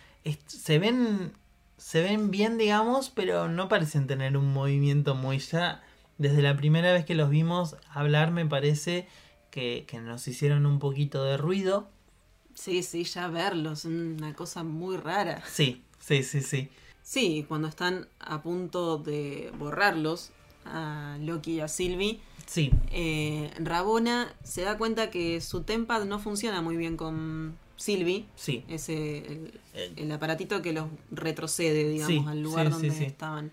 se ven se ven bien, digamos, pero no parecen tener un movimiento muy ya. Desde la primera vez que los vimos hablar me parece que, que nos hicieron un poquito de ruido. Sí, sí, ya verlos, una cosa muy rara. Sí, sí, sí, sí. Sí, cuando están a punto de borrarlos, a Loki y a Sylvie, Sí, eh, Rabona se da cuenta que su tempad no funciona muy bien con Sylvie. sí. Ese, el, Eh, el aparatito que los retrocede, digamos, Sí, al lugar sí, donde sí. estaban.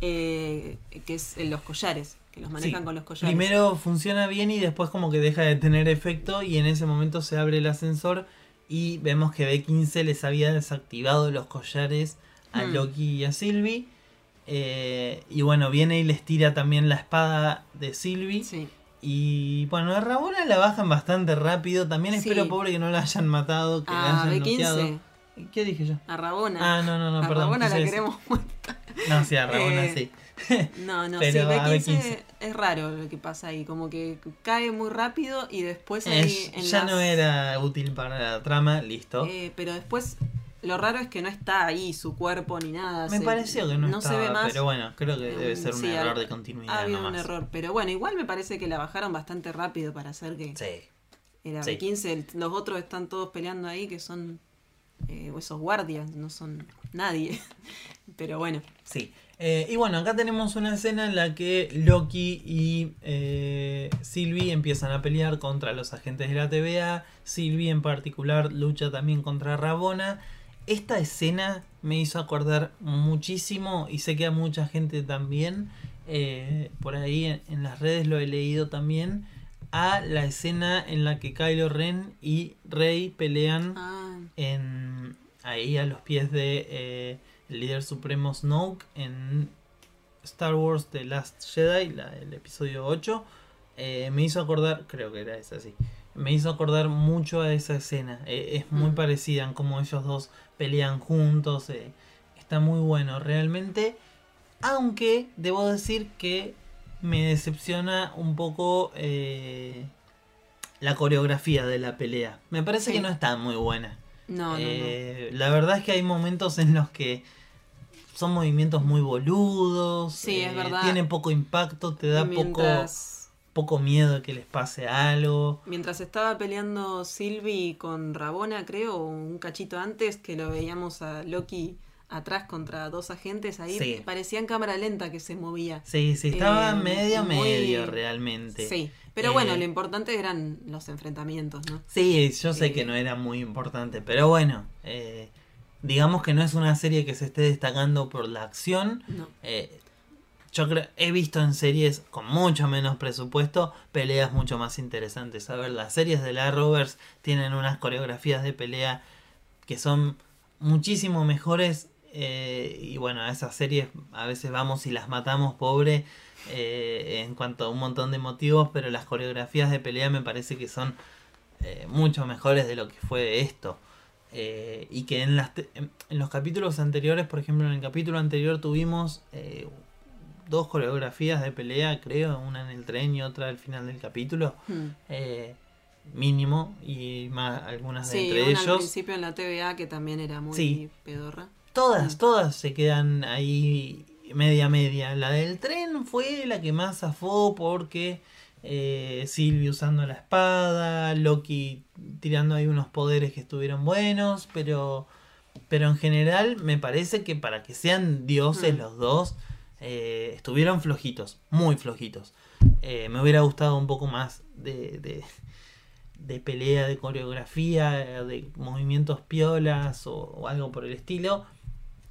Eh, que es en los collares, que los manejan Sí. con los collares. Primero funciona bien y después como que deja de tener efecto y en ese momento se abre el ascensor y vemos que B15 les había desactivado los collares a Hmm. Loki y a Sylvie. Eh, y bueno, viene y les tira también la espada de Sylvie. Sí. Y bueno, a Rabona la bajan bastante rápido. También Sí. espero, pobre, que no la hayan matado, que la A hayan B15, noqueado. ¿Qué dije yo? a Rabona. Ah, no, no, no, a perdón. Rabona la queremos muerta. No, sí, a Rabona Eh, sí. No, no, Pero sí, a B15, B15. es raro lo que pasa ahí, como que cae muy rápido y después ahí en ya las- no era útil para la trama, listo. Eh, pero después lo raro es que no está ahí su cuerpo ni nada. Me se- pareció que no, se estaba, ve más. pero bueno, creo que debe Eh, ser un sí, error de continuidad Ha habido nomás. un error, pero bueno, igual me parece que la bajaron bastante rápido para hacer que Sí, era sí. B15. el- Los otros están todos peleando ahí que son eh, esos guardias, no son nadie. pero bueno, sí. Eh, y bueno, acá tenemos una escena en la que Loki y eh, Sylvie empiezan a pelear contra los agentes de la TVA. Sylvie en particular lucha también contra Rabona. Esta escena me hizo acordar muchísimo y sé que a mucha gente también. eh, por ahí en, en las redes lo he leído también. A la escena en la que Kylo Ren y Rey pelean ah, en ahí a los pies de eh, el líder supremo Snoke en Star Wars The Last Jedi, la- el episodio 8. eh, me hizo acordar, creo que era esa, sí. Me hizo acordar mucho a esa escena. eh, es muy Mm. parecida en cómo ellos dos pelean juntos. eh, está muy bueno, realmente. Aunque debo decir que me decepciona un poco eh, la coreografía de la pelea. Me parece Sí. que no está muy buena. No, no, Eh, La verdad es que hay momentos en los que son movimientos muy boludos. Sí, es eh, verdad. Tienen poco impacto, te no. da poco, poco miedo que les pase algo. mientras estaba peleando Sylvie con Rabona, creo, un cachito antes, que lo veíamos a Loki atrás contra dos agentes, ahí Sí. parecía en cámara lenta que se movía. Sí, sí, estaba Eh, medio, muy- medio realmente. Sí, pero Eh, bueno, lo importante eran los enfrentamientos, ¿no? Sí, yo sé Eh, que no era muy importante, pero bueno, eh, digamos que no es una serie que se esté destacando por la acción. No. Eh, yo creo, he visto en series con mucho menos presupuesto peleas mucho más interesantes. A ver, las series de la Rovers tienen unas coreografías de pelea que son muchísimo mejores. Eh, y bueno, a esas series a veces vamos y las matamos pobre eh, en cuanto a un montón de motivos, pero las coreografías de pelea me parece que son eh, mucho mejores de lo que fue esto. Eh, y que en, las en los capítulos anteriores, por ejemplo, en el capítulo anterior tuvimos eh, dos coreografías de pelea, creo, una en el tren y otra al final del capítulo, Hmm. eh, mínimo, y más algunas de Sí, entre una al ellos. principio en la TVA que también era muy Sí. pedorra. Todas, Mm. todas se quedan ahí media media. La del tren fue la que más zafó porque eh, Sylvie usando la espada, Loki tirando ahí unos poderes que estuvieron buenos, pero pero en general me parece que para que sean dioses Mm. los dos eh, estuvieron flojitos, muy flojitos. Eh, me hubiera gustado un poco más de, de, de pelea, de coreografía, de movimientos piolas o, o algo por el estilo.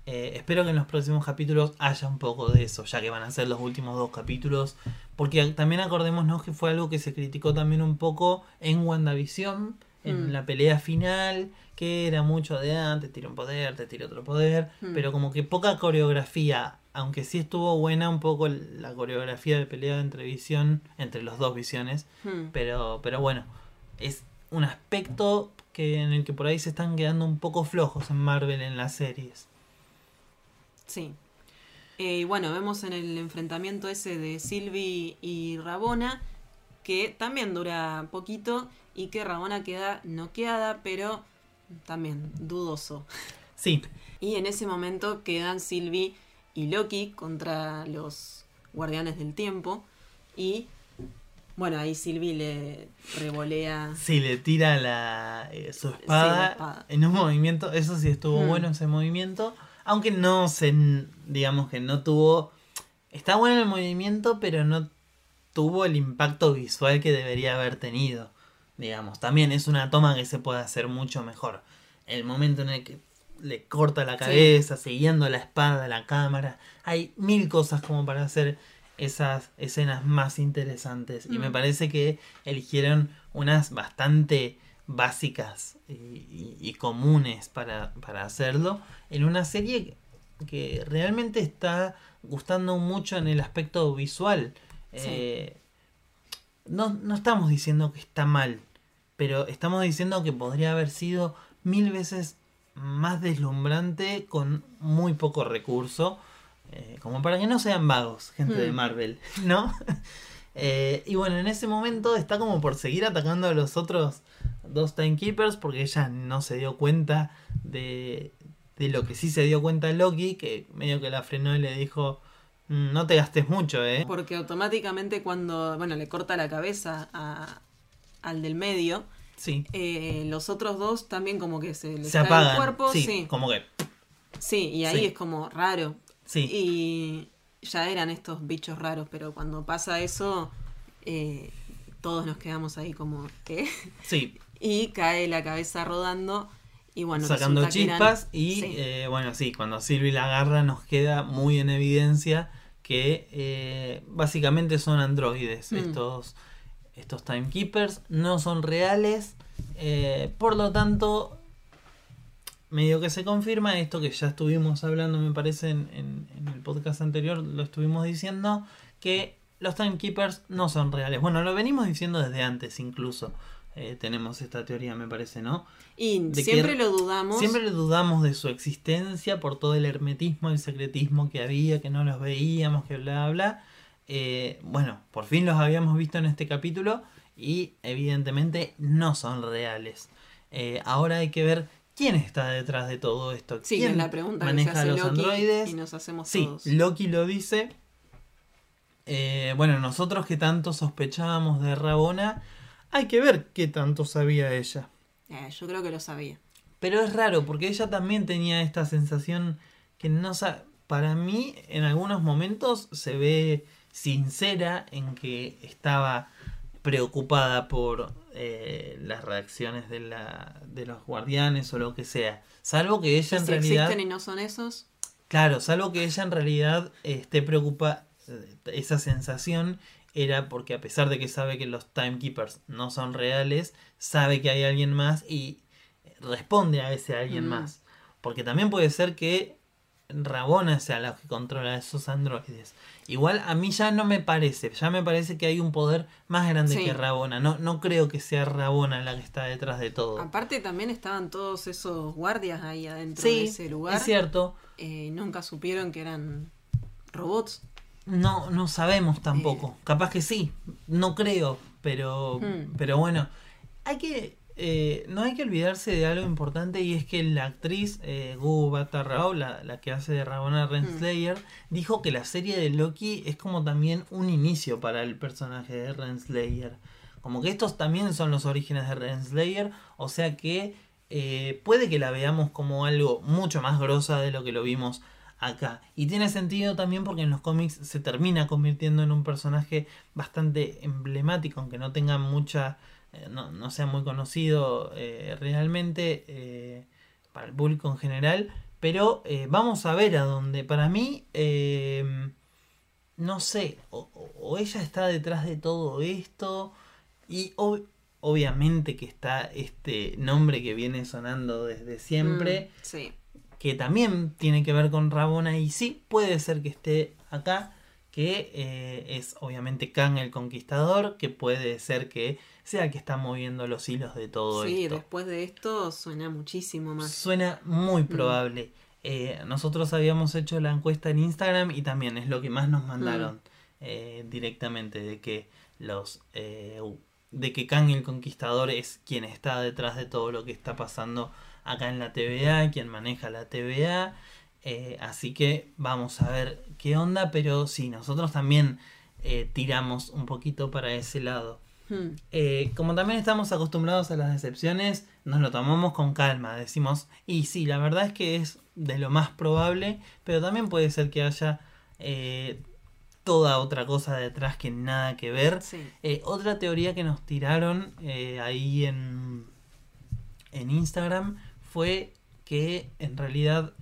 Eh, espero que en los próximos capítulos haya un poco de eso, ya que van a ser los últimos dos capítulos. Porque también acordémonos que fue algo que se criticó también un poco en WandaVision, en Mm. la pelea final, que era mucho de antes, tiro un poder, te tiro otro poder, Mm. pero como que poca coreografía, aunque sí estuvo buena un poco la coreografía de pelea entre visión, entre los dos visiones, Hmm. pero, pero bueno, es un aspecto que en el que por ahí se están quedando un poco flojos en Marvel en las series. Sí. Eh, y bueno, vemos en el enfrentamiento ese de Sylvie y Rabona que también dura poquito y que Rabona queda noqueada, pero también dudoso. Sí, Y en ese momento quedan Sylvie y Loki contra los guardianes del tiempo y bueno, ahí Sylvie le revolea sí, le tira la, eh, su espada, Sí, la espada. en un movimiento, eso sí estuvo Mm. bueno ese movimiento, aunque no se, digamos que no tuvo, está bueno el movimiento, pero no tuvo el impacto visual que debería haber tenido, digamos, también es una toma que se puede hacer mucho mejor, el momento en el que le corta la cabeza, siguiendo la espada, la cámara, hay mil cosas como para hacer esas escenas más interesantes. Y me Mm. parece que eligieron unas bastante básicas y, y- y comunes para, para hacerlo en una serie que, realmente está gustando mucho en el aspecto visual. Sí. Eh, no, no estamos diciendo que está mal, pero estamos diciendo que podría haber sido mil veces más deslumbrante con muy poco recurso. eh, como para que no sean vagos, gente de Hmm. Marvel, ¿no? Eh, y bueno, en ese momento está como por seguir atacando a los otros dos Timekeepers porque ella no se dio cuenta de, de lo que sí se dio cuenta Loki, que medio que la frenó y le dijo, "Mm, no te gastes mucho, ¿eh? porque automáticamente cuando bueno le corta la cabeza a- al del medio Sí, eh, los otros dos también como que se les se apagan. el cuerpo sí, sí, como que, sí y ahí Sí. es como raro sí. y ya eran estos bichos raros pero cuando pasa eso eh, todos nos quedamos ahí como ¿qué? Sí, y cae la cabeza rodando y bueno sacando eran- chispas y sí. eh, bueno, sí, cuando Sylvie la agarra nos queda muy en evidencia que eh, básicamente son androides Mm. estos, estos timekeepers, no son reales, por lo tanto medio que se confirma esto que ya estuvimos hablando me parece en, en- podcast anterior, lo estuvimos diciendo, que los timekeepers no son reales. Bueno, lo venimos diciendo desde antes incluso. eh, tenemos esta teoría, me parece, ¿no? y de siempre lo dudamos Siempre dudamos de su existencia por todo el hermetismo, el secretismo que había, que no los veíamos, que bla, bla, bla. Eh, bueno, por fin los habíamos visto en este capítulo y evidentemente no son reales. Eh, ahora hay que ver quién está detrás de todo esto. sí ¿Quién es la pregunta que se maneja hace los Loki androides? y nos hacemos Sí, todos Loki lo dice. Eh, bueno, nosotros que tanto sospechábamos de Rabona, hay que ver qué tanto sabía ella. Eh, yo creo que lo sabía Pero es raro, porque ella también tenía esta sensación que no sa- Para mí, en algunos momentos se ve sincera en que estaba preocupada por eh, las reacciones de, la, de los guardianes o lo que sea. Salvo que ella en si realidad... existen y no son esos Claro, salvo que ella en realidad eh, esté preocupada, esa sensación era porque a pesar de que sabe que los timekeepers no son reales, sabe que hay alguien más y responde a ese alguien Mm. más. Porque también puede ser que Rabona sea la que controla esos androides. Igual a mí ya no me parece, ya me parece que hay un poder más grande Sí. que Rabona. No, no creo que sea Rabona la que está detrás de todo. Aparte también estaban todos esos guardias ahí adentro Sí, de ese lugar. es cierto. Eh, nunca supieron que eran robots. No, no sabemos tampoco. Eh. Capaz que sí, no creo, pero, Hmm. pero bueno, hay que, eh, no hay que olvidarse de algo importante y es que la actriz eh, Gu Bata Rao, la, la que hace de Rabona Renslayer, dijo que la serie de Loki es como también un inicio para el personaje de Renslayer. Como que estos también son los orígenes de Renslayer, o sea que eh, puede que la veamos como algo mucho más grosa de lo que lo vimos acá. Y tiene sentido también porque en los cómics se termina convirtiendo en un personaje bastante emblemático, aunque no tenga mucha, no, no sea muy conocido eh, realmente eh, para el público en general. Pero eh, vamos a ver a dónde. Para mí, eh, no sé, o, o- o ella está detrás de todo esto. Y ob- obviamente que está este nombre que viene sonando desde siempre Mm, sí. que también tiene que ver con Rabona y sí puede ser que esté acá, que eh, es obviamente Kang el Conquistador, que puede ser que sea el que está moviendo los hilos de todo Sí, esto. después de esto suena muchísimo más. Suena muy probable. Eh, nosotros habíamos hecho la encuesta en Instagram y también es lo que más nos mandaron eh, directamente, de que los eh, de que Kang el Conquistador es quien está detrás de todo lo que está pasando acá en la TVA, quien maneja la TVA. Eh, así que vamos a ver qué onda, pero sí, nosotros también eh, tiramos un poquito para ese lado. Hmm, Eh, como también estamos acostumbrados a las decepciones, nos lo tomamos con calma. Decimos, y sí, la verdad es que es de lo más probable, pero también puede ser que haya eh, toda otra cosa detrás que nada que ver. sí. Eh, otra teoría que nos tiraron ahí en, en Instagram fue que en realidad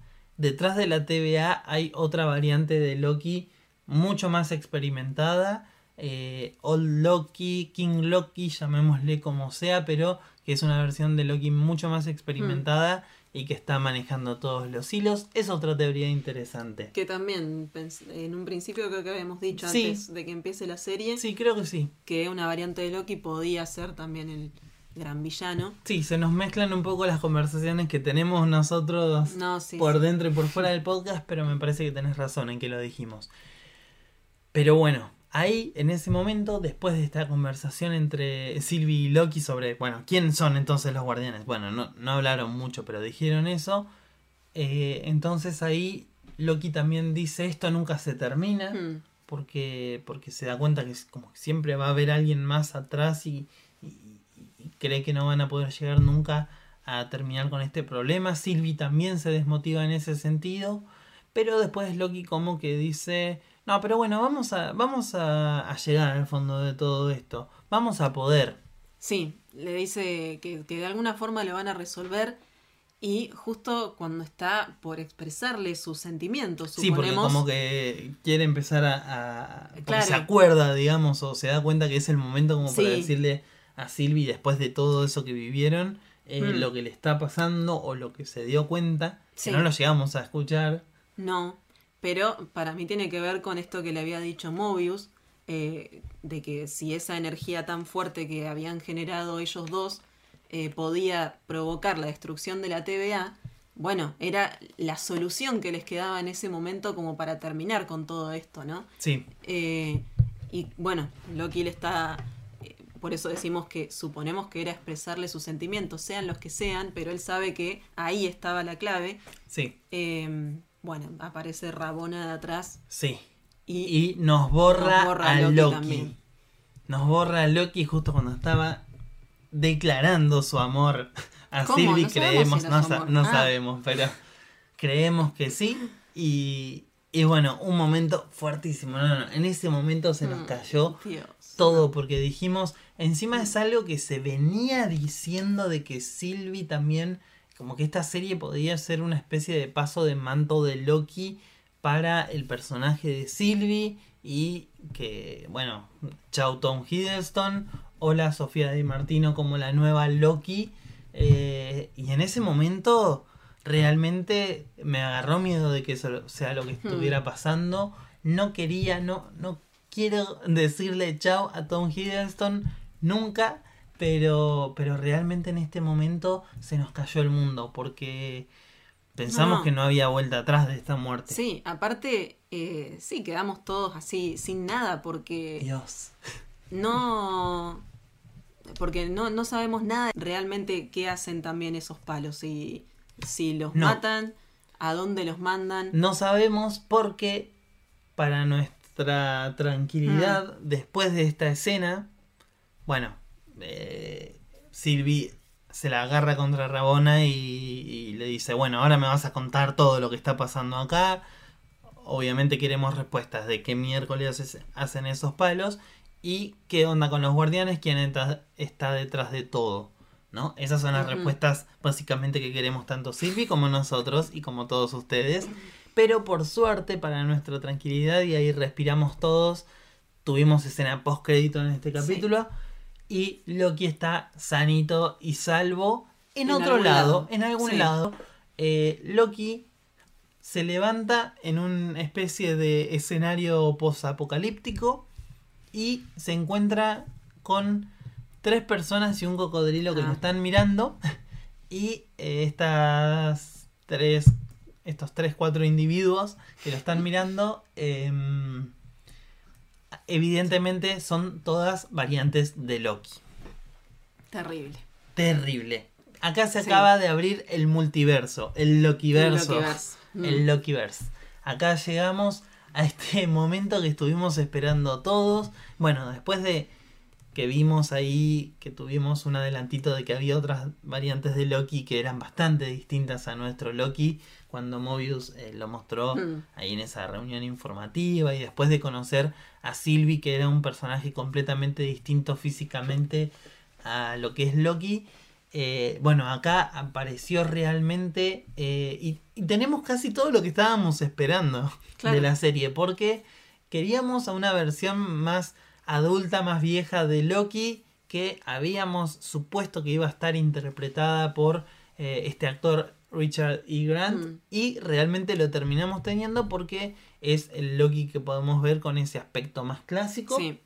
detrás de la TVA hay otra variante de Loki mucho más experimentada. eh, Old Loki, King Loki, llamémosle como sea, pero que es una versión de Loki mucho más experimentada y que está manejando todos los hilos. Es otra teoría interesante. Que también en un principio creo que habíamos dicho Sí. antes de que empiece la serie Sí, creo que sí. que una variante de Loki podía ser también el gran villano. Sí, se nos mezclan un poco las conversaciones que tenemos nosotros No, sí. por sí. dentro y por fuera del podcast, pero me parece que tenés razón en que lo dijimos. Pero bueno, ahí en ese momento, después de esta conversación entre Sylvie y Loki sobre, bueno, ¿quién son entonces los guardianes? Bueno, no, no hablaron mucho, pero dijeron eso. Eh, entonces ahí Loki también dice, esto nunca se termina Hmm, porque, porque se da cuenta que es como que siempre va a haber alguien más atrás y cree que no van a poder llegar nunca a terminar con este problema. Sylvie también se desmotiva en ese sentido, pero después Loki como que dice, no, pero bueno, vamos a, vamos a, a llegar al fondo de todo esto, vamos a poder. Sí, le dice que, que de alguna forma lo van a resolver y justo cuando está por expresarle sus sentimientos, Sí, porque suponemos, como que quiere empezar a... a porque Claro. se acuerda, digamos, o se da cuenta que es el momento como para decirle a Sylvie, después de todo eso que vivieron, eh, Mm. lo que le está pasando o lo que se dio cuenta, Sí. que no lo llegamos a escuchar. no, pero para mí tiene que ver con esto que le había dicho Mobius, eh, de que si esa energía tan fuerte que habían generado ellos dos eh, podía provocar la destrucción de la TVA, bueno, era la solución que les quedaba en ese momento como para terminar con todo esto, ¿no? Sí, Eh, y bueno, Loki le está. Por eso decimos que suponemos que era expresarle sus sentimientos, sean los que sean, pero él sabe que ahí estaba la clave. sí, Eh, bueno, aparece Rabona de atrás sí. y, Y nos borra, Nos borra a Loki. Nos borra a Loki justo cuando estaba declarando su amor a ¿Cómo? Sylvie. No sabemos creemos, si no, sa- no Ah. sabemos, pero creemos que sí. Y, y bueno, un momento fuertísimo. No, no, en ese momento se nos Mm, cayó Dios. todo porque dijimos, encima es algo que se venía diciendo de que Sylvie también, como que esta serie podía ser una especie de paso de manto de Loki para el personaje de Sylvie y que, bueno, chau Tom Hiddleston, hola Sofía Di Martino como la nueva Loki. Eh, y en ese momento realmente me agarró miedo de que eso sea lo que Hmm. estuviera pasando. No quería, no, no quiero decirle chau a Tom Hiddleston nunca, pero, pero realmente en este momento se nos cayó el mundo porque pensamos No. que no había vuelta atrás de esta muerte. Sí, aparte, eh, sí, quedamos todos así, sin nada, porque Dios. no. Porque no, no sabemos nada realmente qué hacen también esos palos. Si, si los No. matan, a dónde los mandan. No sabemos porque para nuestra tranquilidad, Mm. después de esta escena, bueno, eh, Sylvie se la agarra contra Rabona y, y le dice, bueno, ahora me vas a contar todo lo que está pasando acá. Obviamente queremos respuestas de qué miércoles es- hacen esos palos y qué onda con los guardianes, quién está, está detrás de todo. ¿No? Esas son las respuestas básicamente que queremos tanto Sylvie como nosotros y como todos ustedes. Pero por suerte, para nuestra tranquilidad, y ahí respiramos todos, tuvimos escena post crédito en este Sí. Y Loki está sanito y salvo en, En otro lado, lado. en algún Sí. lado. Eh, Loki se levanta en una especie de escenario posapocalíptico y se encuentra con tres personas y un cocodrilo que Ah. lo están mirando. Y eh, estas tres, estos tres, cuatro individuos que lo están mirando, em, evidentemente son todas variantes de Loki. Terrible. Terrible. Acá se Sí. acaba de abrir el multiverso, el Lokiverso. Lokiverse. Mm. El Lokiverse. Acá llegamos a este momento que estuvimos esperando todos. Bueno, después de que vimos ahí que tuvimos un adelantito de que había otras variantes de Loki que eran bastante distintas a nuestro Loki cuando Mobius eh, lo mostró Mm. ahí en esa reunión informativa y después de conocer a Sylvie que era un personaje completamente distinto físicamente a lo que es Loki. eh, bueno, acá apareció realmente eh, y, y tenemos casi todo lo que estábamos esperando Claro. de la serie porque queríamos a una versión más adulta, más vieja de Loki que habíamos supuesto que iba a estar interpretada por eh, este actor Richard E. Grant Mm. y realmente lo terminamos teniendo porque es el Loki que podemos ver con ese aspecto más clásico. Sí.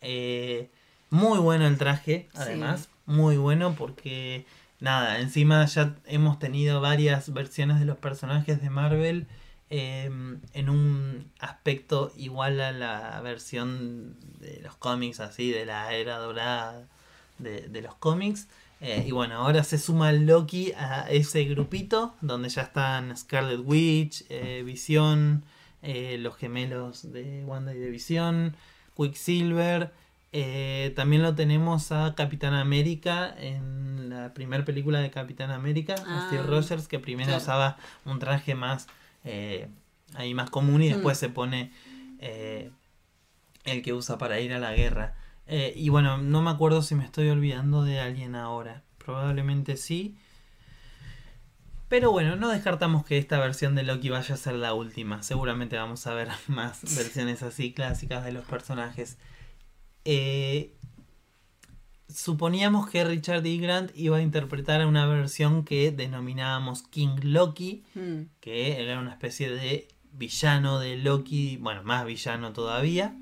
Eh, muy bueno el traje, además. Muy bueno porque, nada, encima ya hemos tenido varias versiones de los personajes de Marvel eh, en un aspecto igual a la versión de los cómics, así, de la era dorada de, de los cómics. Eh, y bueno, ahora se suma Loki a ese grupito donde ya están Scarlet Witch, eh, Visión, eh, los gemelos de Wanda y de Visión, Quicksilver. eh, también lo tenemos a Capitán América en la primera película de Capitán América, Ah, Steve Rogers, que primero claro. usaba un traje más ahí más común y después Mm. se pone el que usa para ir a la guerra. Eh, y bueno, no me acuerdo si me estoy olvidando de alguien ahora. Probablemente sí. Pero bueno, no descartamos que esta versión de Loki vaya a ser la última. Seguramente vamos a ver más versiones así clásicas de los personajes. Eh, suponíamos que Richard E. Grant iba a interpretar una versión que denominábamos King Loki, Mm. que era una especie de villano de Loki, bueno, más villano todavía,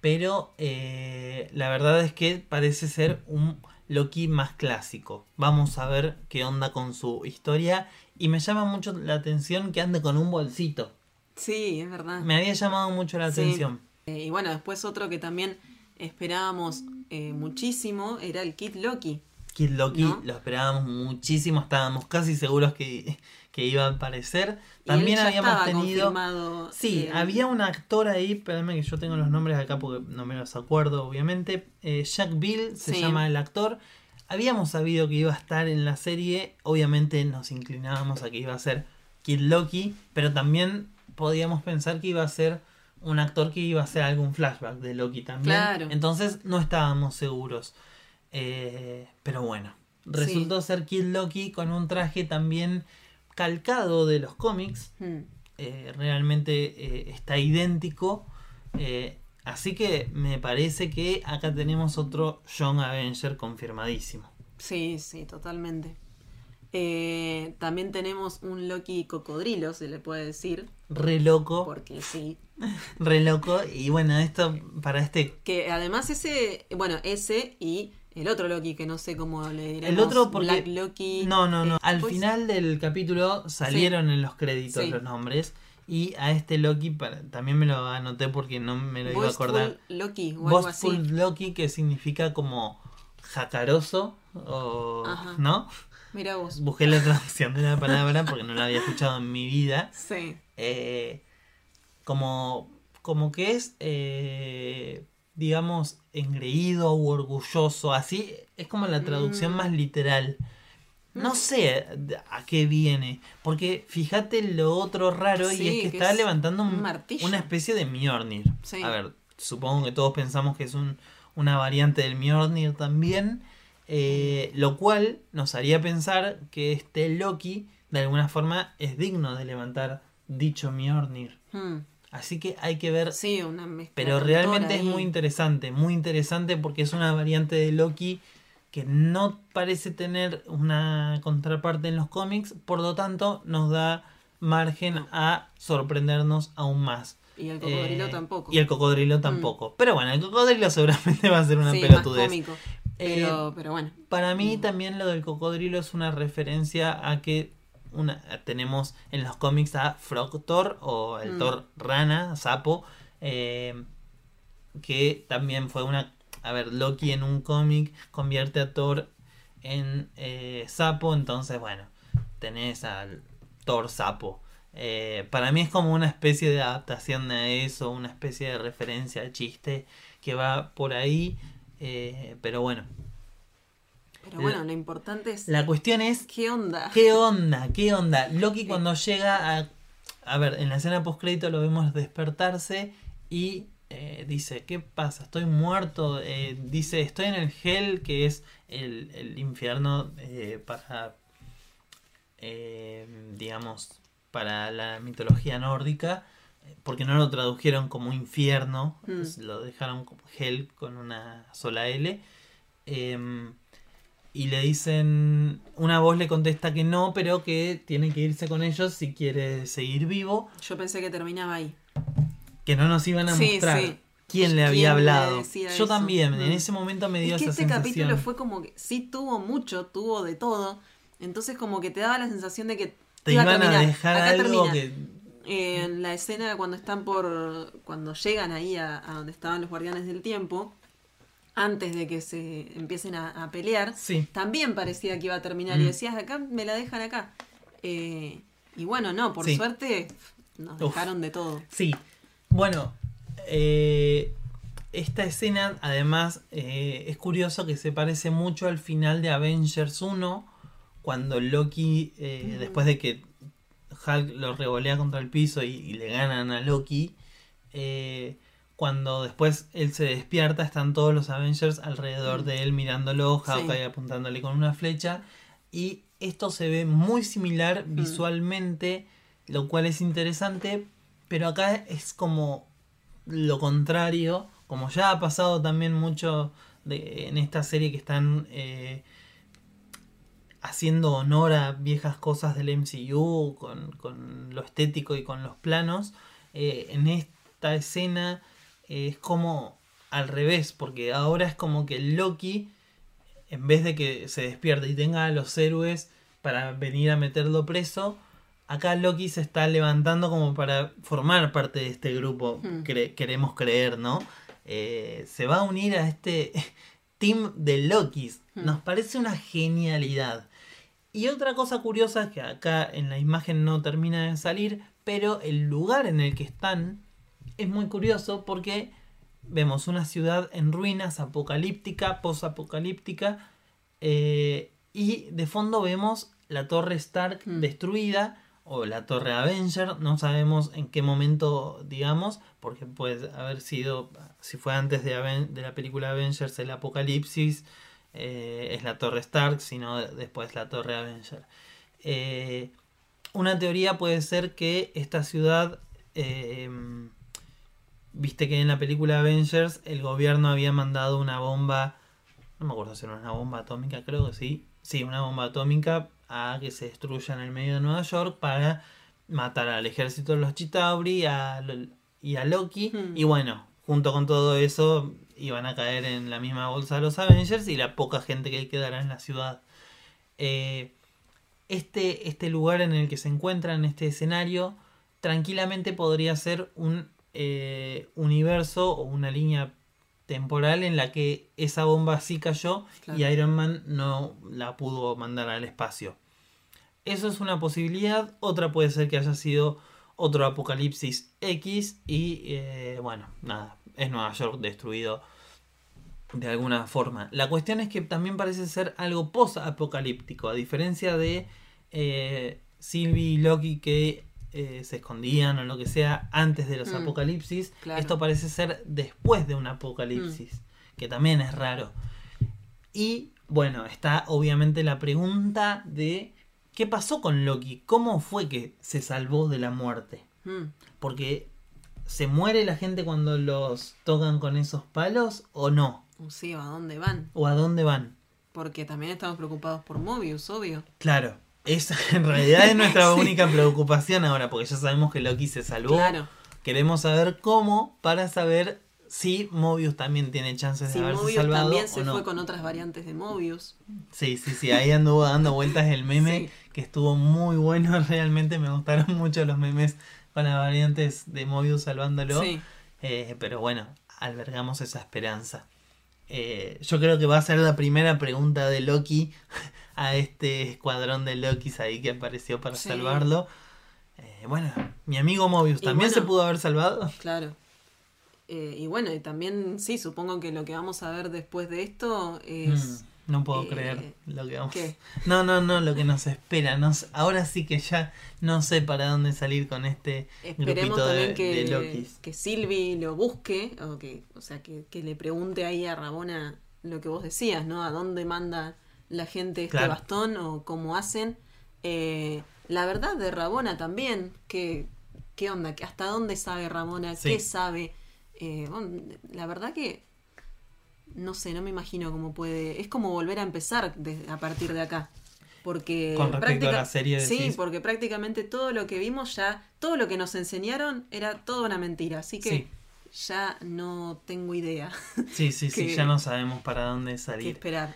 pero eh, la verdad es que parece ser un Loki más clásico. Vamos a ver qué onda con su historia y me llama mucho la atención que ande con un bolsito. Sí, es verdad. Me había llamado mucho la Sí. atención. Eh, y bueno, después otro que también esperábamos eh, muchísimo era el Kid Loki. Kid Loki ¿No? lo esperábamos muchísimo, estábamos casi seguros que, que iba a aparecer. También habíamos tenido... Sí, eh, había un actor ahí, espérame que yo tengo los nombres acá porque no me los acuerdo, obviamente. Eh, Jack Bill se Sí. llama el actor. Habíamos sabido que iba a estar en la serie, obviamente nos inclinábamos a que iba a ser Kid Loki, pero también podíamos pensar que iba a ser un actor que iba a hacer algún flashback de Loki también. Claro. Entonces no estábamos seguros. Eh, pero bueno, resultó ser Kid Loki con un traje también calcado de los cómics. mm, eh, realmente eh, está idéntico. Así que me parece que acá tenemos otro John Avenger confirmadísimo. Sí, sí, totalmente. también tenemos un Loki cocodrilo, se le puede decir. Re loco. Porque sí. Re loco. Y bueno, esto para este. Que además ese, bueno, ese y el otro Loki, que no sé cómo le diremos. El otro porque... Black Loki. No, no, no. Al final del capítulo salieron en los créditos los nombres. Y a este Loki también me lo anoté porque no me lo iba a acordar. Loki o algo así. Loki que significa como jacaroso o ¿no? Mira vos. Busqué la traducción de la palabra porque no la había escuchado en mi vida. Sí. Eh, como, como que es eh, digamos, engreído o orgulloso, así es como la traducción mm. más literal. No mm. sé a qué viene, porque fíjate lo otro raro y es que, está levantando un, una especie de Mjolnir. A ver, supongo que todos pensamos que es un, una variante del Mjolnir también, eh, lo cual nos haría pensar que este Loki de alguna forma es digno de levantar dicho Mjolnir. Hmm. Así que hay que ver. Sí, una Pero realmente es muy interesante, muy interesante porque es una variante de Loki que no parece tener una contraparte en los cómics, por lo tanto nos da margen a sorprendernos aún más. Y el cocodrilo eh, tampoco. Y el cocodrilo mm. tampoco. Pero bueno, el cocodrilo seguramente va a ser una sí, pelotudez. Eh, pero, bueno. Para mí mm. también lo del cocodrilo es una referencia a que tenemos en los cómics a Frog Thor o el mm. Thor rana, sapo, eh, que también fue una... A ver, Loki en un cómic convierte a Thor en eh, sapo, entonces bueno, tenés al Thor sapo. Eh, para mí es como una especie de adaptación de eso, una especie de referencia chiste que va por ahí, pero bueno, pero bueno, lo importante es. La cuestión es. ¿Qué onda? ¿Qué onda? ¿Qué onda? Loki cuando llega a. A ver, en la escena post-crédito lo vemos despertarse y eh, dice: ¿Qué pasa? Estoy muerto. Eh, dice: Estoy en el Hell, que es el, infierno eh, para. digamos, para la mitología nórdica. Porque no lo tradujeron como infierno, mm. lo dejaron como Hell con una sola L. Eh, y le dicen, una voz le contesta que no, pero que tiene que irse con ellos si quiere seguir vivo. Yo pensé que terminaba ahí. Que no nos iban a mostrar quién le había hablado. Yo también, en mm. ese momento me dio es que este capítulo fue como que sí tuvo mucho, tuvo de todo. Entonces como que te daba la sensación de que te iban a, dejar algo que en la escena cuando están por cuando llegan ahí a, a donde estaban los guardianes del tiempo antes de que se empiecen a, pelear, también parecía que iba a terminar. Y mm. decías, acá me la dejan acá. Eh, y bueno, no, por suerte nos dejaron de todo. Sí. Bueno, eh, esta escena además eh, es curioso que se parece mucho al final de Avengers 1, cuando Loki, después de que Hulk lo revolea contra el piso y, y le ganan a Loki, cuando después él se despierta, están todos los Avengers alrededor de él mirándolo, Hawkeye apuntándole con una flecha. Y esto se ve muy similar mm. visualmente, lo cual es interesante, pero acá es como lo contrario, como ya ha pasado también mucho de, en esta serie que están eh, haciendo honor a viejas cosas del MCU, con, lo estético y con los planos. Eh, en esta escena es como al revés, porque ahora es como que Loki, en vez de que se despierte y tenga a los héroes para venir a meterlo preso, acá Loki se está levantando como para formar parte de este grupo, hmm. queremos creer, ¿no? Eh, se va a unir a este team de Lokis. Hmm. Nos parece una genialidad. Y otra cosa curiosa que acá en la imagen no termina de salir, pero el lugar en el que están es muy curioso porque vemos una ciudad en ruinas, apocalíptica, posapocalíptica, eh, y de fondo vemos la torre Stark hmm. destruida o la torre Avenger, no sabemos en qué momento, digamos, porque puede haber sido, si fue antes de, de la película Avengers, el apocalipsis, eh, es la torre Stark, sino después la torre Avenger. Eh, una teoría puede ser que esta ciudad, eh, viste que en la película Avengers el gobierno había mandado una bomba, no me acuerdo si era una bomba atómica, creo que sí, sí, una bomba atómica a que se destruya en el medio de Nueva York para matar al ejército de los Chitauri y a Loki. Hmm. Y bueno, junto con todo eso iban a caer en la misma bolsa de los Avengers y la poca gente que quedará en la ciudad. Eh, este, este lugar en el que se encuentra, en este escenario, tranquilamente podría ser un eh, universo o una línea temporal en la que esa bomba sí cayó Claro. y Iron Man no la pudo mandar al espacio. Eso es una posibilidad. Otra puede ser que haya sido otro apocalipsis X y eh, bueno, nada, es Nueva York destruido de alguna forma. La cuestión es que también parece ser algo post-apocalíptico, a diferencia de eh, Sylvie y Loki que eh, se escondían o lo que sea antes de los Mm, apocalipsis. claro. Esto parece ser después de un apocalipsis, que también es raro. Y bueno, está obviamente la pregunta de qué pasó con Loki, cómo fue que se salvó de la muerte. Mm. Porque ¿se muere la gente cuando los tocan con esos palos o no? O sí, ¿a dónde van? ¿O a dónde van? Porque también estamos preocupados por Mobius, obvio. Claro, esa en realidad es nuestra Sí. única preocupación ahora, porque ya sabemos que Loki se salvó. Claro. Queremos saber cómo para saber si Mobius también tiene chances Si de haberse Mobius salvado también o se no. fue con otras variantes de Mobius. Sí, sí, sí, ahí anduvo dando vueltas el meme Sí. que estuvo muy bueno, realmente me gustaron mucho los memes con las variantes de Mobius salvándolo. Sí. Eh, pero bueno, albergamos esa esperanza. Eh, yo creo que va a ser la primera pregunta de Loki a este escuadrón de Lokis ahí que apareció para Sí. salvarlo. Eh, bueno, mi amigo Mobius también se pudo haber salvado. Claro. Eh, y bueno, y también sí, supongo que lo que vamos a ver después de esto es... Mm, no puedo eh, creer lo que vamos. ¿Qué? No, no, no, lo que nos espera. No sé- ahora sí que ya no sé para dónde salir con este Esperemos grupito de, que, de Lokis. que Sylvie lo busque, o que, o sea, que, que le pregunte ahí a Rabona lo que vos decías, ¿no? A dónde manda la gente este Claro. bastón o cómo hacen. Eh, la verdad de Rabona también, que, ¿qué onda? ¿Que ¿Hasta dónde sabe Rabona? Sí. ¿Qué sabe? Eh, bueno, la verdad que no sé, no me imagino cómo puede. Es como volver a empezar de- a partir de acá. Porque Con respecto a la serie, Sí, decís. porque prácticamente todo lo que vimos ya, todo lo que nos enseñaron era toda una mentira. Así que ya no tengo idea Sí, sí, sí, que- ya no sabemos para dónde salir. esperar.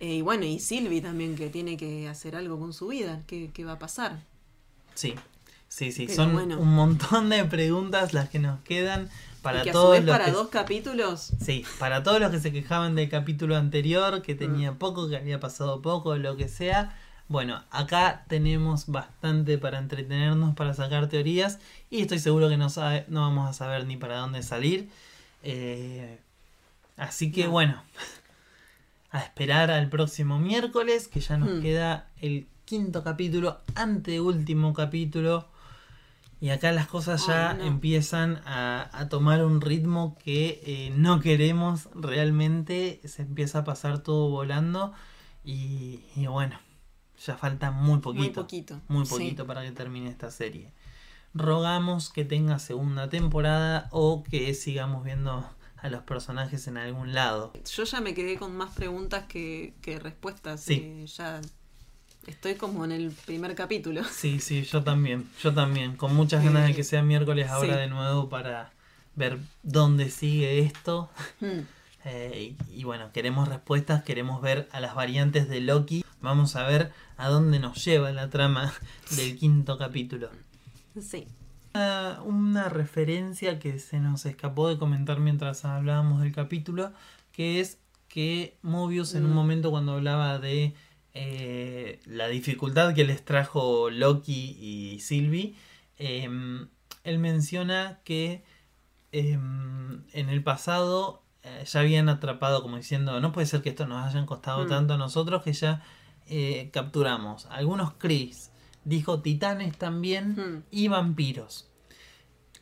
Eh, y bueno, y Sylvie también que tiene que hacer algo con su vida. ¿Qué, qué va a pasar? Sí, sí, sí. Pero Son bueno. un montón de preguntas las que nos quedan para y que a su todos vez los para que... dos capítulos. Sí, para todos los que se quejaban del capítulo anterior, que tenía poco, que había pasado poco, lo que sea. Bueno, acá tenemos bastante para entretenernos, para sacar teorías. Y estoy seguro que no, sabe, no vamos a saber ni para dónde salir. Eh, así que No. bueno, a esperar al próximo miércoles, que ya nos Hmm. queda el quinto capítulo, anteúltimo capítulo. Y acá las cosas ya no. empiezan a, a tomar un ritmo que eh, no queremos realmente. Se empieza a pasar todo volando. Y, y bueno, ya falta muy poquito. Muy poquito. Muy Sí. poquito para que termine esta serie. Rogamos que tenga segunda temporada o que sigamos viendo a los personajes en algún lado. Yo ya me quedé con más preguntas que, que respuestas. Sí. eh, ya estoy como en el primer capítulo. Sí, sí, yo también. Yo también. Con muchas ganas de que sea miércoles ahora sí. de nuevo para ver dónde sigue esto. Hmm. Eh, y, y bueno, queremos respuestas, queremos ver a las variantes de Loki. Vamos a ver a dónde nos lleva la trama del quinto capítulo. Sí. Una, una referencia que se nos escapó de comentar mientras hablábamos del capítulo, que es que Mobius en un Mm. momento cuando hablaba de eh, la dificultad que les trajo Loki y Sylvie, em, él menciona que em, en el pasado eh, ya habían atrapado, como diciendo, no puede ser que esto nos hayan costado Mm. tanto a nosotros que ya eh, capturamos algunos Chris, dijo titanes también Hmm. y vampiros.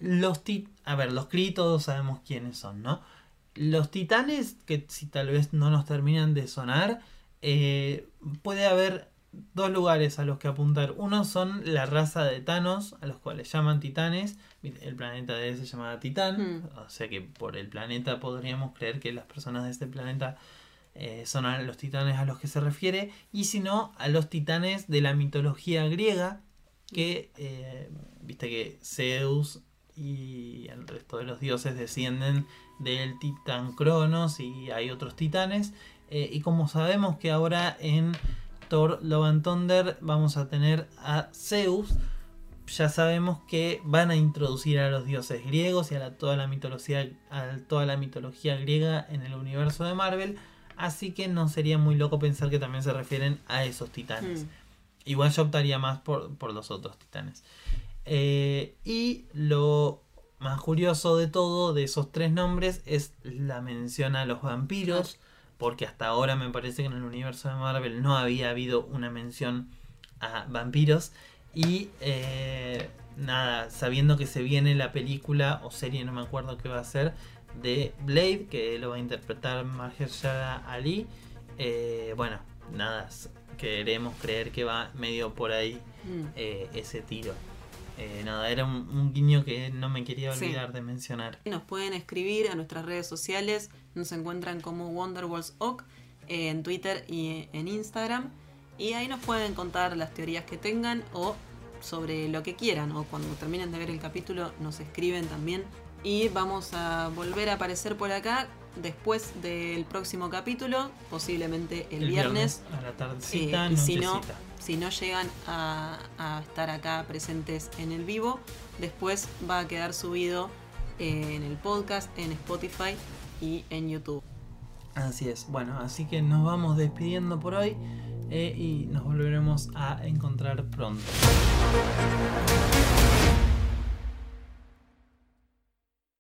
Los tit a ver, los Kree todos sabemos quiénes son, ¿no? Los titanes, que si tal vez no nos terminan de sonar, eh, puede haber dos lugares a los que apuntar. Uno son la raza de Thanos, a los cuales llaman titanes. El planeta de él se llama Titán, Mm. o sea que por el planeta podríamos creer que las personas de este planeta eh, son a los titanes a los que se refiere, y si no, a los titanes de la mitología griega, que eh, viste que Zeus y el resto de los dioses descienden del titán Cronos y hay otros titanes. eh, y como sabemos que ahora en Thor Love and Thunder vamos a tener a Zeus, ya sabemos que van a introducir a los dioses griegos y a toda, la mitología, a toda la mitología griega en el universo de Marvel. Así que no sería muy loco pensar que también se refieren a esos titanes. Mm. Igual yo optaría más por, por los otros titanes. Eh, y lo más curioso de todo, de esos tres nombres, es la mención a los vampiros. Porque hasta ahora me parece que en el universo de Marvel no había habido una mención a vampiros. Y eh, nada, sabiendo que se viene la película o serie, no me acuerdo qué va a ser, de Blade, que lo va a interpretar Mahershala Ali. eh, bueno, nada, queremos creer que va medio por ahí Mm. eh, ese tiro. Eh, nada, era un, un guiño que no me quería Sí. olvidar de mencionar. Nos pueden escribir a nuestras redes sociales, nos encuentran como Wonderwalls Oak eh, en Twitter y en Instagram. Y ahí nos pueden contar las teorías que tengan o sobre lo que quieran. O cuando terminen de ver el capítulo nos escriben también. Y vamos a volver a aparecer por acá después del próximo capítulo, posiblemente el, viernes. a la tardecita, Eh, y si no, si no llegan a, a estar acá presentes en el vivo, después va a quedar subido eh, en el podcast, en Spotify y en YouTube. Así es. Bueno, así que nos vamos despidiendo por hoy eh, y nos volveremos a encontrar pronto.